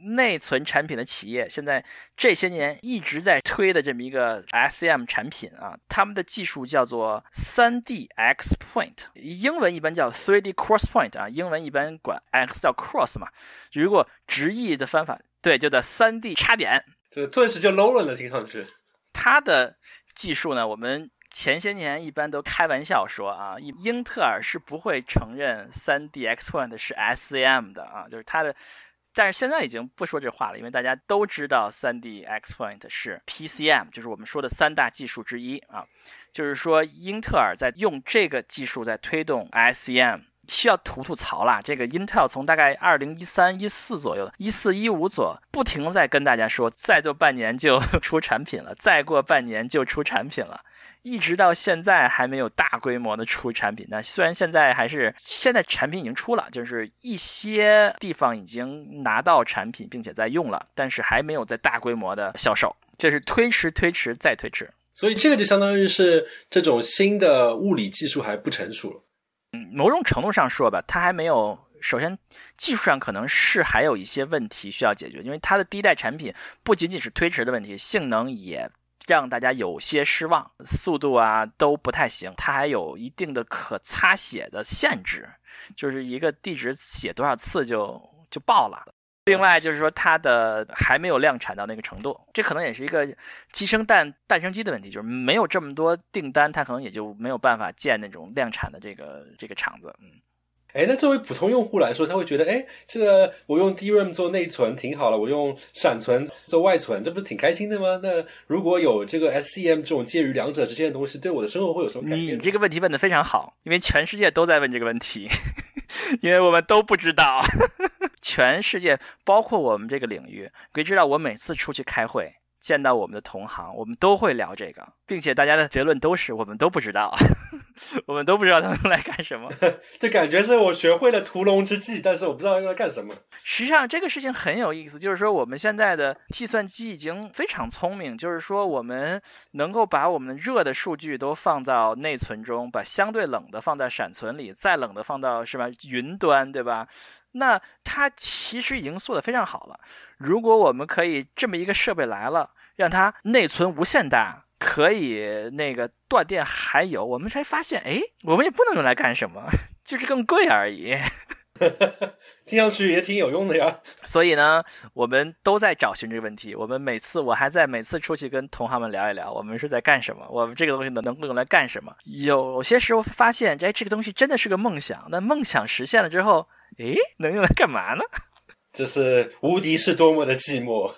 内存产品的企业，现在这些年一直在推的这么一个 SEM 产品啊，他们的技术叫做 3D X Point，英文一般叫 3D Cross Point 啊，英文一般管 X 叫 Cross 嘛，如果直译的方法，对，就叫 3D 插点。这顿时就 low 了呢，听上去。它的技术呢，我们前些年一般都开玩笑说啊，英特尔是不会承认 3D X-Point 是 SCM 的啊，就是它的。但是现在已经不说这话了，因为大家都知道 3D X-Point 是 PCM，就是我们说的三大技术之一啊。就是说，英特尔在用这个技术在推动 SCM。需要吐吐槽啦！这个 Intel 从大概二零一三一四左右，一四一五左，不停在跟大家说，再做半年就 出产品了，再过半年就出产品了，一直到现在还没有大规模的出产品。那虽然现在还是现在产品已经出了，就是一些地方已经拿到产品并且在用了，但是还没有在大规模的销售，这是推迟、推迟再推迟。所以这个就相当于是这种新的物理技术还不成熟。嗯，某种程度上说吧，它还没有。首先，技术上可能是还有一些问题需要解决，因为它的第一代产品不仅仅是推迟的问题，性能也让大家有些失望，速度啊都不太行。它还有一定的可擦写的限制，就是一个地址写多少次就就爆了。另外就是说，它的还没有量产到那个程度，这可能也是一个鸡生蛋，蛋生鸡的问题，就是没有这么多订单，它可能也就没有办法建那种量产的这个这个厂子。嗯，哎，那作为普通用户来说，他会觉得，哎，这个我用 DRAM 做内存挺好了，我用闪存做外存，这不是挺开心的吗？那如果有这个 SCM 这种介于两者之间的东西，对我的生活会有什么改变？你这个问题问的非常好，因为全世界都在问这个问题。因为我们都不知道，全世界包括我们这个领域，可以知道我每次出去开会，见到我们的同行，我们都会聊这个，并且大家的结论都是我们都不知道，我们都不知道他们来干什么。这感觉是我学会了屠龙之计，但是我不知道用来干什么。实际上这个事情很有意思，就是说我们现在的计算机已经非常聪明，就是说我们能够把我们热的数据都放到内存中，把相对冷的放在闪存里，再冷的放到是吧云端，对吧？那它其实已经做得非常好了。如果我们可以这么一个设备来了，让它内存无限大，可以那个断电还有，我们才发现，哎，我们也不能用来干什么，就是更贵而已。听上去也挺有用的呀。所以呢，我们都在找寻这个问题。我们每次，我还在每次出去跟同行们聊一聊，我们是在干什么？我们这个东西能能够用来干什么？有些时候发现，哎，这个东西真的是个梦想。那梦想实现了之后，哎，能用来干嘛呢？这是无敌是多么的寂寞。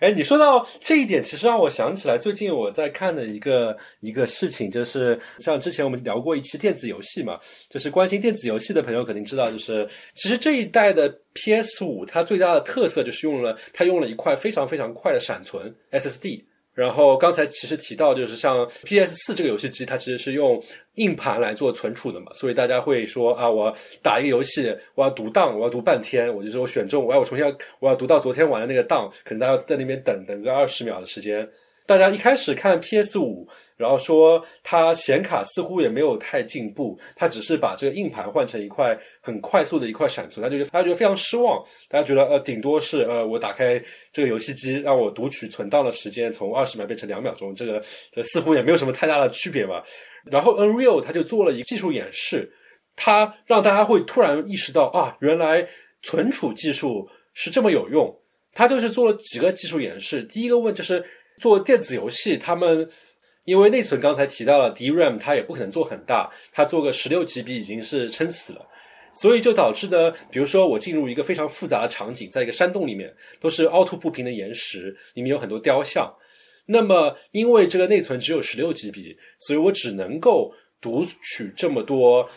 哎，你说到这一点，其实让我想起来最近我在看的一个一个事情，就是像之前我们聊过一期电子游戏嘛，就是关心电子游戏的朋友肯定知道，就是其实这一代的 PS 五它最大的特色就是用了它用了一块非常非常快的闪存 SSD 然后刚才其实提到，就是像 PS 四这个游戏机，它其实是用硬盘来做存储的嘛，所以大家会说啊，我打一个游戏，我要读档，我要读半天，我就说我选中，我要我重新要我要读到昨天玩的那个档，可能大家在那边等等个二十秒的时间。大家一开始看 PS 五。然后说它显卡似乎也没有太进步，它只是把这个硬盘换成一块很快速的一块闪存，他就觉得他觉得非常失望。大家觉得呃，顶多是呃，我打开这个游戏机，让我读取存档的时间从二十秒变成两秒钟，这个这似乎也没有什么太大的区别吧。然后 Unreal 它就做了一个技术演示，它让大家会突然意识到啊，原来存储技术是这么有用。它就是做了几个技术演示，第一个问就是做电子游戏，他们。因为内存刚才提到了 DRAM，它也不可能做很大，它做个十六 GB 已经是撑死了，所以就导致呢，比如说我进入一个非常复杂的场景，在一个山洞里面，都是凹凸不平的岩石，里面有很多雕像，那么因为这个内存只有十六 GB，所以我只能够读取这么多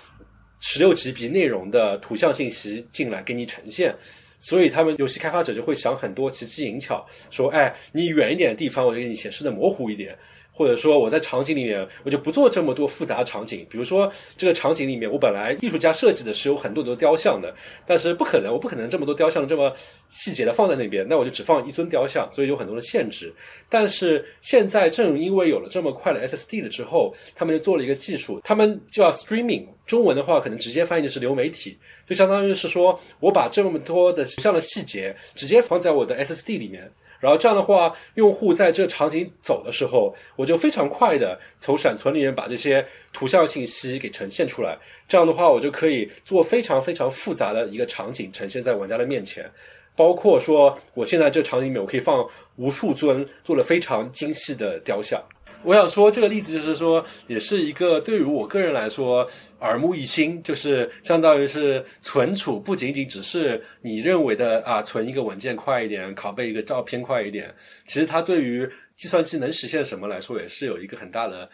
十六 GB 内容的图像信息进来给你呈现，所以他们游戏开发者就会想很多奇技淫巧，说，哎，你远一点的地方，我就给你显示的模糊一点。或者说我在场景里面，我就不做这么多复杂的场景。比如说这个场景里面，我本来艺术家设计的是有很多很多雕像的，但是不可能，我不可能这么多雕像这么细节的放在那边，那我就只放一尊雕像，所以有很多的限制。但是现在正因为有了这么快的 SSD 了之后，他们就做了一个技术，他们叫 streaming，中文的话可能直接翻译就是流媒体，就相当于是说我把这么多的图像的细节直接放在我的 SSD 里面。然后这样的话，用户在这场景走的时候，我就非常快的从闪存里面把这些图像信息给呈现出来。这样的话，我就可以做非常非常复杂的一个场景呈现在玩家的面前，包括说我现在这场景里面，我可以放无数尊做了非常精细的雕像。我想说这个例子就是说，也是一个对于我个人来说耳目一新，就是相当于是存储不仅仅只是你认为的啊，存一个文件快一点，拷贝一个照片快一点，其实它对于计算机能实现什么来说，也是有一个很大的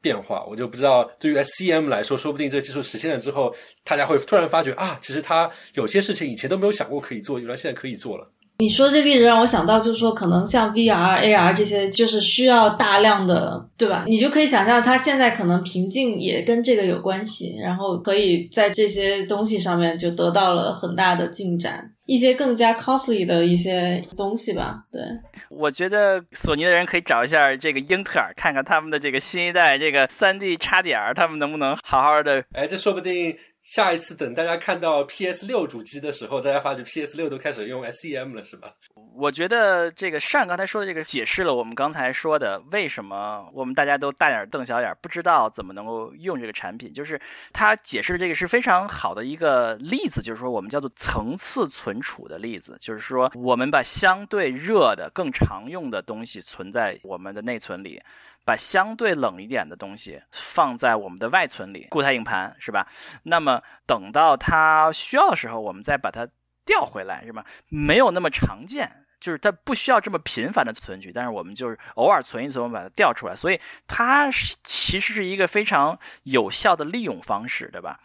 变化。我就不知道对于 SCM 来说，说不定这个技术实现了之后，大家会突然发觉啊，其实它有些事情以前都没有想过可以做，原来现在可以做了。你说这例子让我想到，就是说可能像 VR、AR 这些，就是需要大量的，对吧？你就可以想象，它现在可能瓶颈也跟这个有关系，然后可以在这些东西上面就得到了很大的进展，一些更加 costly 的一些东西吧。对，我觉得索尼的人可以找一下这个英特尔，看看他们的这个新一代这个三 D 插点，他们能不能好好的？哎，这说不定。下一次等大家看到 PS 六主机的时候，大家发觉 PS 六都开始用 SEM 了，是吧？我觉得这个善刚才说的这个解释了我们刚才说的为什么我们大家都大眼瞪小眼，不知道怎么能够用这个产品。就是他解释的这个是非常好的一个例子，就是说我们叫做层次存储的例子，就是说我们把相对热的、更常用的东西存在我们的内存里。把相对冷一点的东西放在我们的外存里，固态硬盘是吧？那么等到它需要的时候，我们再把它调回来是吧？没有那么常见，就是它不需要这么频繁的存取，但是我们就是偶尔存一存，我们把它调出来，所以它是其实是一个非常有效的利用方式，对吧？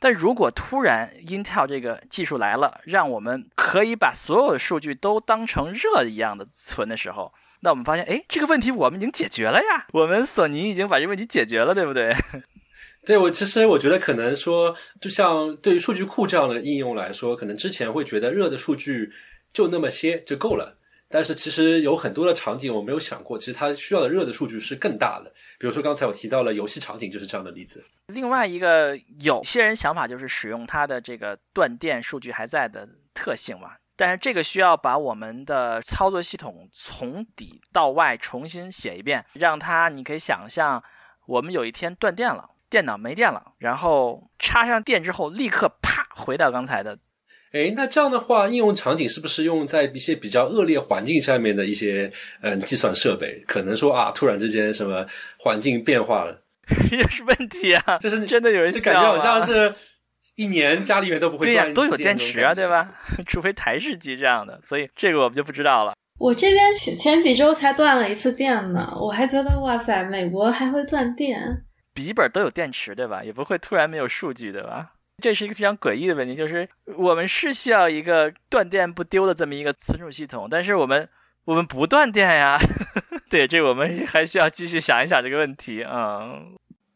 但如果突然 Intel 这个技术来了，让我们可以把所有的数据都当成热一样的存的时候，那我们发现，哎，这个问题我们已经解决了呀！我们索尼已经把这个问题解决了，对不对？对我其实我觉得可能说，就像对于数据库这样的应用来说，可能之前会觉得热的数据就那么些就够了。但是其实有很多的场景我没有想过，其实它需要的热的数据是更大的。比如说刚才我提到了游戏场景，就是这样的例子。另外一个有些人想法就是使用它的这个断电数据还在的特性嘛。但是这个需要把我们的操作系统从底到外重新写一遍，让它你可以想象，我们有一天断电了，电脑没电了，然后插上电之后，立刻啪回到刚才的。哎，那这样的话，应用场景是不是用在一些比较恶劣环境下面的一些嗯计算设备？可能说啊，突然之间什么环境变化了，也是问题啊。就是真的有人就感觉好像是。一年家里面都不会对呀，都有电池啊，对吧？除非台式机这样的，所以这个我们就不知道了。我这边前前几周才断了一次电呢，我还觉得哇塞，美国还会断电。笔记本都有电池对吧？也不会突然没有数据对吧？这是一个非常诡异的问题，就是我们是需要一个断电不丢的这么一个存储系统，但是我们我们不断电呀。对，这我们还需要继续想一想这个问题啊。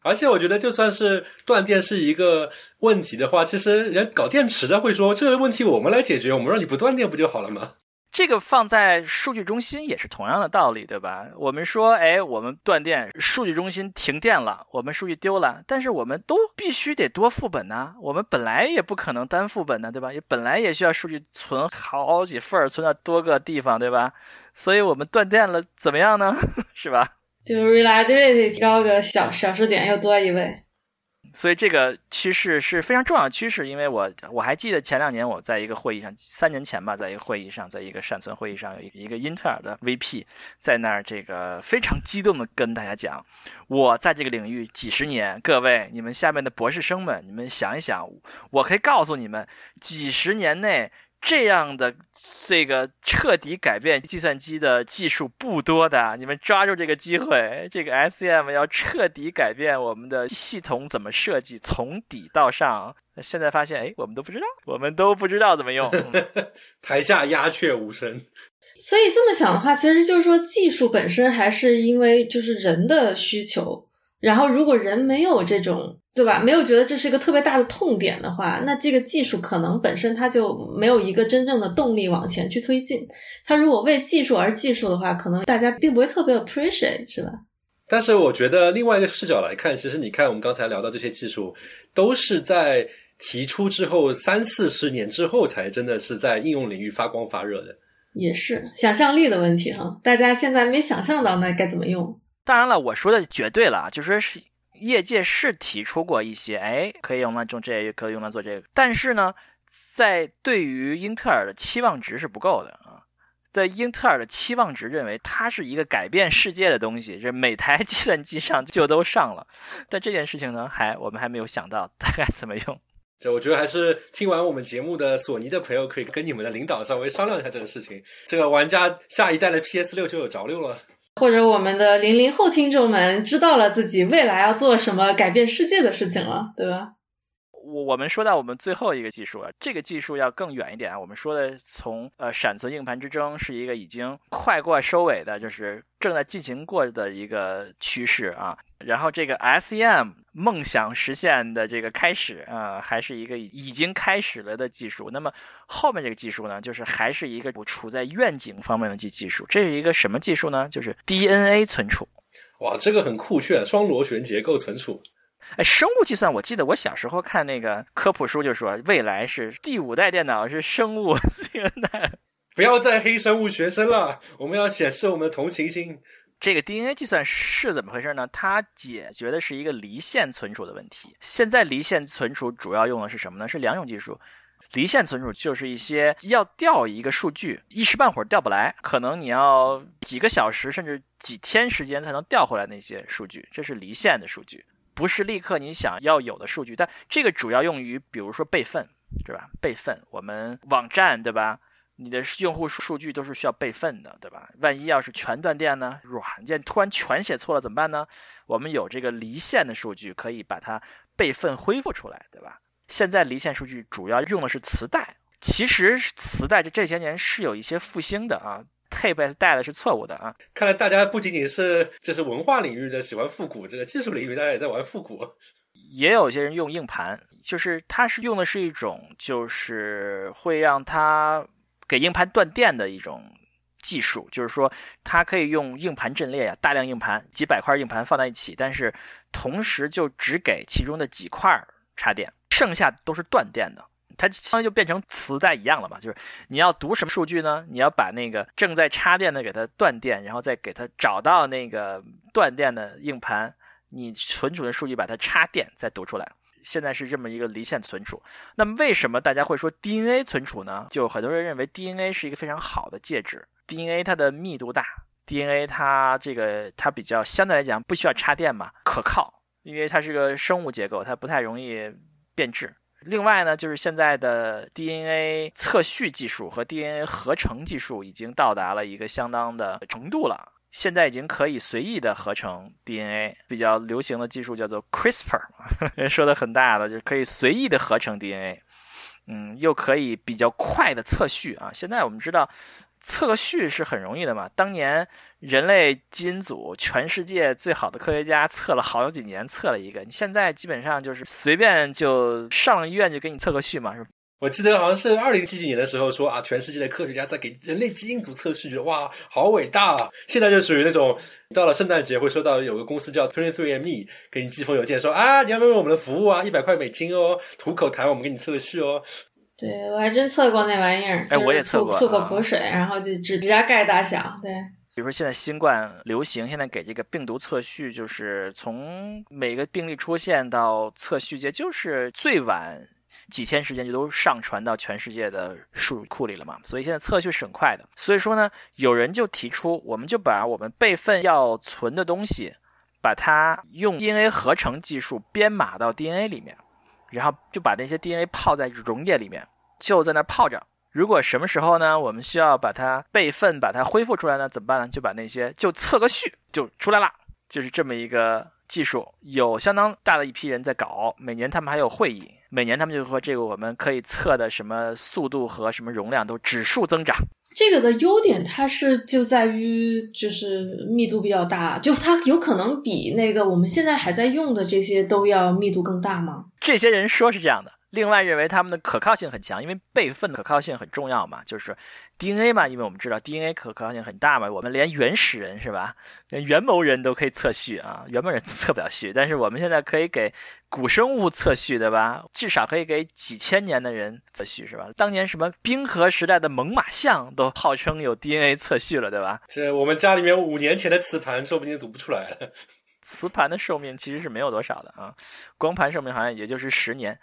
而且我觉得，就算是断电是一个问题的话，其实人搞电池的会说这个问题我们来解决，我们让你不断电不就好了吗？这个放在数据中心也是同样的道理，对吧？我们说，哎，我们断电，数据中心停电了，我们数据丢了，但是我们都必须得多副本呢。我们本来也不可能单副本呢，对吧？也本来也需要数据存好几份，存到多个地方，对吧？所以我们断电了，怎么样呢？是吧？就 reliability 高个小小数点又多一位。所以这个趋势是非常重要的趋势，因为我我还记得前两年我在一个会议上，三年前吧，在一个会议上，在一个闪存会议上，有一个英特尔的 VP 在那儿，这个非常激动的跟大家讲，我在这个领域几十年，各位你们下面的博士生们，你们想一想，我可以告诉你们，几十年内。这样的这个彻底改变计算机的技术不多的，你们抓住这个机会，这个 SEM 要彻底改变我们的系统怎么设计，从底到上。现在发现，哎，我们都不知道，我们都不知道怎么用。台下鸦雀无声。所以这么想的话，其实就是说，技术本身还是因为就是人的需求。然后，如果人没有这种，对吧？没有觉得这是一个特别大的痛点的话，那这个技术可能本身它就没有一个真正的动力往前去推进。它如果为技术而技术的话，可能大家并不会特别 appreciate，是吧？但是我觉得另外一个视角来看，其实你看我们刚才聊到这些技术，都是在提出之后三四十年之后才真的是在应用领域发光发热的。也是想象力的问题哈，大家现在没想象到那该怎么用。当然了，我说的绝对了，就说是业界是提出过一些，哎，可以用来种这个，可以用来做这个。但是呢，在对于英特尔的期望值是不够的啊。在英特尔的期望值认为它是一个改变世界的东西，这每台计算机上就都上了。但这件事情呢，还我们还没有想到大概怎么用。这我觉得还是听完我们节目的索尼的朋友可以跟你们的领导稍微商量一下这个事情。这个玩家下一代的 PS 六就有着落了。或者我们的零零后听众们知道了自己未来要做什么改变世界的事情了，对吧？我我们说到我们最后一个技术啊，这个技术要更远一点啊。我们说的从呃闪存硬盘之争是一个已经快过收尾的，就是正在进行过的一个趋势啊。然后这个 SEM 梦想实现的这个开始啊，还是一个已经开始了的技术。那么后面这个技术呢，就是还是一个处在愿景方面的技技术。这是一个什么技术呢？就是 DNA 存储。哇，这个很酷炫，双螺旋结构存储。哎，生物计算，我记得我小时候看那个科普书就说，未来是第五代电脑是生物计算。不要再黑生物学生了，我们要显示我们的同情心。这个 DNA 计算是怎么回事呢？它解决的是一个离线存储的问题。现在离线存储主要用的是什么呢？是两种技术。离线存储就是一些要调一个数据，一时半会儿调不来，可能你要几个小时甚至几天时间才能调回来那些数据，这是离线的数据，不是立刻你想要有的数据。但这个主要用于，比如说备份，对吧？备份我们网站，对吧？你的用户数据都是需要备份的，对吧？万一要是全断电呢？软件突然全写错了怎么办呢？我们有这个离线的数据，可以把它备份恢复出来，对吧？现在离线数据主要用的是磁带，其实磁带这这些年是有一些复兴的啊，tape 带的是错误的啊。看来大家不仅仅是就是文化领域的喜欢复古，这个技术领域大家也在玩复古。也有些人用硬盘，就是它是用的是一种，就是会让它。给硬盘断电的一种技术，就是说它可以用硬盘阵列呀，大量硬盘，几百块硬盘放在一起，但是同时就只给其中的几块插电，剩下都是断电的。它相当于就变成磁带一样了嘛，就是你要读什么数据呢？你要把那个正在插电的给它断电，然后再给它找到那个断电的硬盘，你存储的数据把它插电再读出来。现在是这么一个离线存储，那么为什么大家会说 DNA 存储呢？就很多人认为 DNA 是一个非常好的介质，DNA 它的密度大，DNA 它这个它比较相对来讲不需要插电嘛，可靠，因为它是个生物结构，它不太容易变质。另外呢，就是现在的 DNA 测序技术和 DNA 合成技术已经到达了一个相当的程度了。现在已经可以随意的合成 DNA，比较流行的技术叫做 CRISPR，人 说的很大的，就是可以随意的合成 DNA，嗯，又可以比较快的测序啊。现在我们知道，测个序是很容易的嘛。当年人类基因组全世界最好的科学家测了好几年，测了一个。你现在基本上就是随便就上了医院就给你测个序嘛，是吧？我记得好像是二零几几年的时候说啊，全世界的科学家在给人类基因组测序，哇，好伟大啊！现在就属于那种到了圣诞节会收到有个公司叫 Twenty Three and Me 给你寄封邮件说啊，你要不要我们的服务啊？一百块美金哦，吐口痰我们给你测个序哦。对我还真测过那玩意儿，哎我也测过吐吐口啊口水，然后就指甲盖大小，对。比如说现在新冠流行，现在给这个病毒测序，就是从每个病例出现到测序节，就是最晚几天时间就都上传到全世界的数据库里了嘛。所以现在测序是很快的。所以说呢，有人就提出，我们就把我们备份要存的东西，把它用 DNA 合成技术编码到 DNA 里面，然后就把那些 DNA 泡在溶液里面，就在那泡着。如果什么时候呢，我们需要把它备份，把它恢复出来呢，怎么办呢？就把那些就测个序就出来了，就是这么一个技术。有相当大的一批人在搞，每年他们还有会议，每年他们就说这个我们可以测的什么速度和什么容量都指数增长。这个的优点，它是就在于就是密度比较大，就它有可能比那个我们现在还在用的这些都要密度更大吗？这些人说是这样的，另外认为他们的可靠性很强，因为备份的可靠性很重要嘛，就是 DNA 嘛，因为我们知道 DNA 可可靠性很大嘛，我们连原始人是吧，连元谋人都可以测序啊，元谋人测不了序，但是我们现在可以给古生物测序，对吧？至少可以给几千年的人测序是吧？当年什么冰河时代的猛犸象都号称有 DNA 测序了，对吧？这我们家里面五年前的磁盘说不定读不出来了。磁盘的寿命其实是没有多少的啊，光盘寿命好像也就是十年。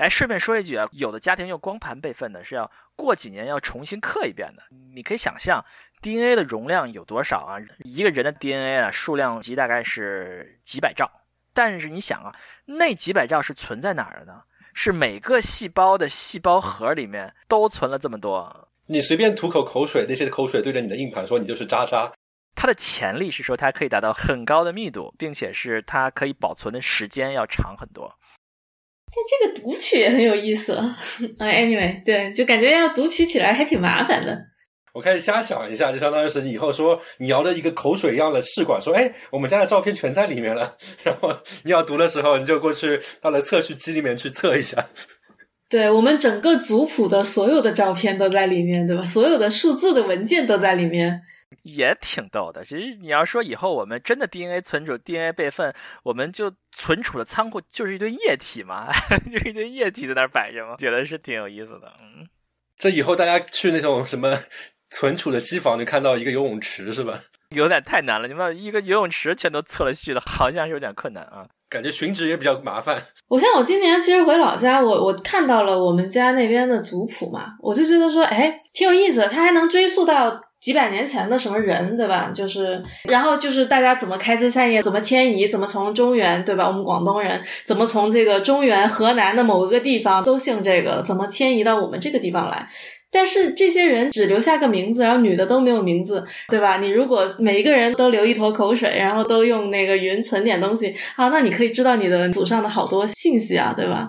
哎，顺便说一句啊，有的家庭用光盘备份的是要过几年要重新刻一遍的。你可以想象 DNA 的容量有多少啊？一个人的 DNA 啊，数量级大概是几百兆。但是你想啊，那几百兆是存在哪儿的呢？是每个细胞的细胞核里面都存了这么多。你随便吐口口水，那些口水对着你的硬盘说你就是渣渣。它的潜力是说它可以达到很高的密度，并且是它可以保存的时间要长很多。但这个读取也很有意思，anyway，对，就感觉要读取起来还挺麻烦的。我开始瞎想一下，就相当于是你以后说你摇着一个口水一样的试管，说哎，我们家的照片全在里面了。然后你要读的时候，你就过去到了测序机里面去测一下。对我们整个族谱的所有的照片都在里面，对吧？所有的数字的文件都在里面。也挺逗的。其实你要说以后我们真的 DNA 存储、DNA 备份，我们就存储的仓库就是一堆液体嘛，就一堆液体在那儿摆着嘛，觉得是挺有意思的。嗯，这以后大家去那种什么 存储的机房，就看到一个游泳池是吧？有点太难了。你们一个游泳池全都测了序了，好像是有点困难啊。感觉寻址也比较麻烦。我像我今年其实回老家，我我看到了我们家那边的族谱嘛，我就觉得说，哎，挺有意思的，它还能追溯到。几百年前的什么人，对吧？就是，然后就是大家怎么开枝散叶，怎么迁移，怎么从中原，对吧？我们广东人怎么从这个中原河南的某个地方都姓这个，怎么迁移到我们这个地方来？但是这些人只留下个名字，然后女的都没有名字，对吧？你如果每一个人都流一坨口水，然后都用那个云存点东西，啊，那你可以知道你的祖上的好多信息啊，对吧？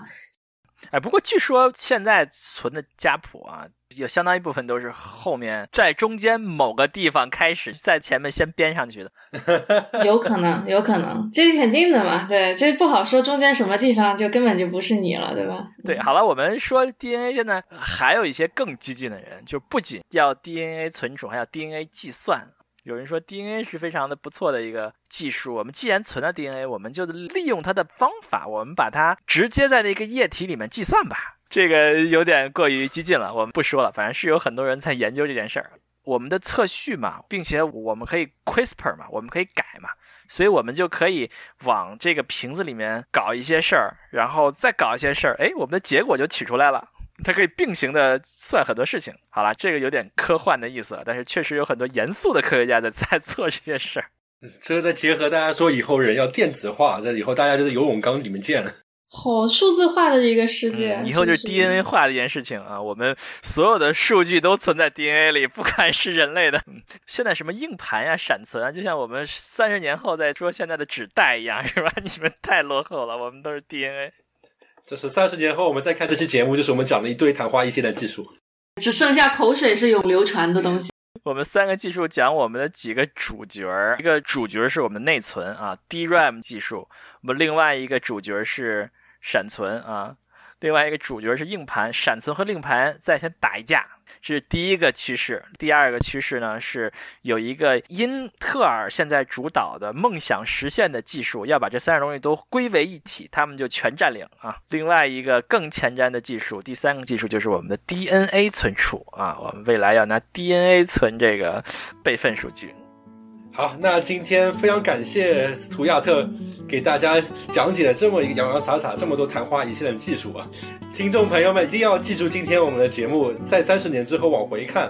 哎，不过据说现在存的家谱啊，有相当一部分都是后面在中间某个地方开始，在前面先编上去的。有可能，有可能，这是肯定的嘛？对，这不好说，中间什么地方就根本就不是你了，对吧？对，好了，我们说 DNA 现在还有一些更激进的人，就不仅要 DNA 存储，还要 DNA 计算。有人说 DNA 是非常的不错的一个技术，我们既然存了 DNA，我们就利用它的方法，我们把它直接在那个液体里面计算吧。这个有点过于激进了，我们不说了。反正是有很多人在研究这件事儿。我们的测序嘛，并且我们可以 CRISPR 嘛，我们可以改嘛，所以我们就可以往这个瓶子里面搞一些事儿，然后再搞一些事儿，哎，我们的结果就取出来了。它可以并行的算很多事情。好了，这个有点科幻的意思，但是确实有很多严肃的科学家在 在做这些事儿。这个再结合大家说以后人要电子化，这以后大家就在游泳缸里面见了。好、数字化的一个世界，嗯以后就是 DNA 化的一件事情啊，我们所有的数据都存在 DNA 里，不管是人类的。嗯现在什么硬盘呀、闪存啊，就像我们三十年后再说现在的纸袋一样，是吧？你们太落后了，我们都是 DNA。这是三十年后我们再看这期节目，就是我们讲了一堆昙花一现的技术。只剩下口水是永流传的东西。我们三个技术讲我们的几个主角儿，一个主角是我们的内存啊，DRAM 技术；我们另外一个主角是闪存啊，另外一个主角是硬盘。闪存和硬盘在先打一架。是第一个趋势，第二个趋势呢是有一个英特尔现在主导的梦想实现的技术，要把这三样东西都归为一体，他们就全占领啊。另外一个更前瞻的技术，第三个技术就是我们的 DNA 存储啊，我们未来要拿 DNA 存这个备份数据。好，那今天非常感谢斯图亚特给大家讲解了这么一个洋洋洒洒这么多昙花一现的技术啊！听众朋友们一定要记住今天我们的节目，在三十年之后往回看，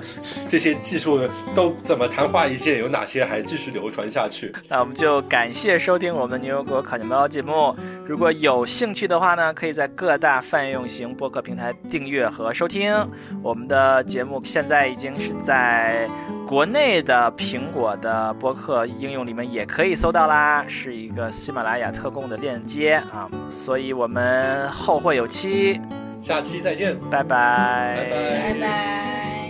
这些技术都怎么昙花一现，有哪些还继续流传下去？那我们就感谢收听我们牛油果烤面包节目。如果有兴趣的话呢，可以在各大泛用型播客平台订阅和收听我们的节目。现在已经是在国内的苹果的播。客应用里面也可以搜到啦，是一个喜马拉雅特供的链接啊，所以我们后会有期，下期再见，拜拜，拜拜，拜拜。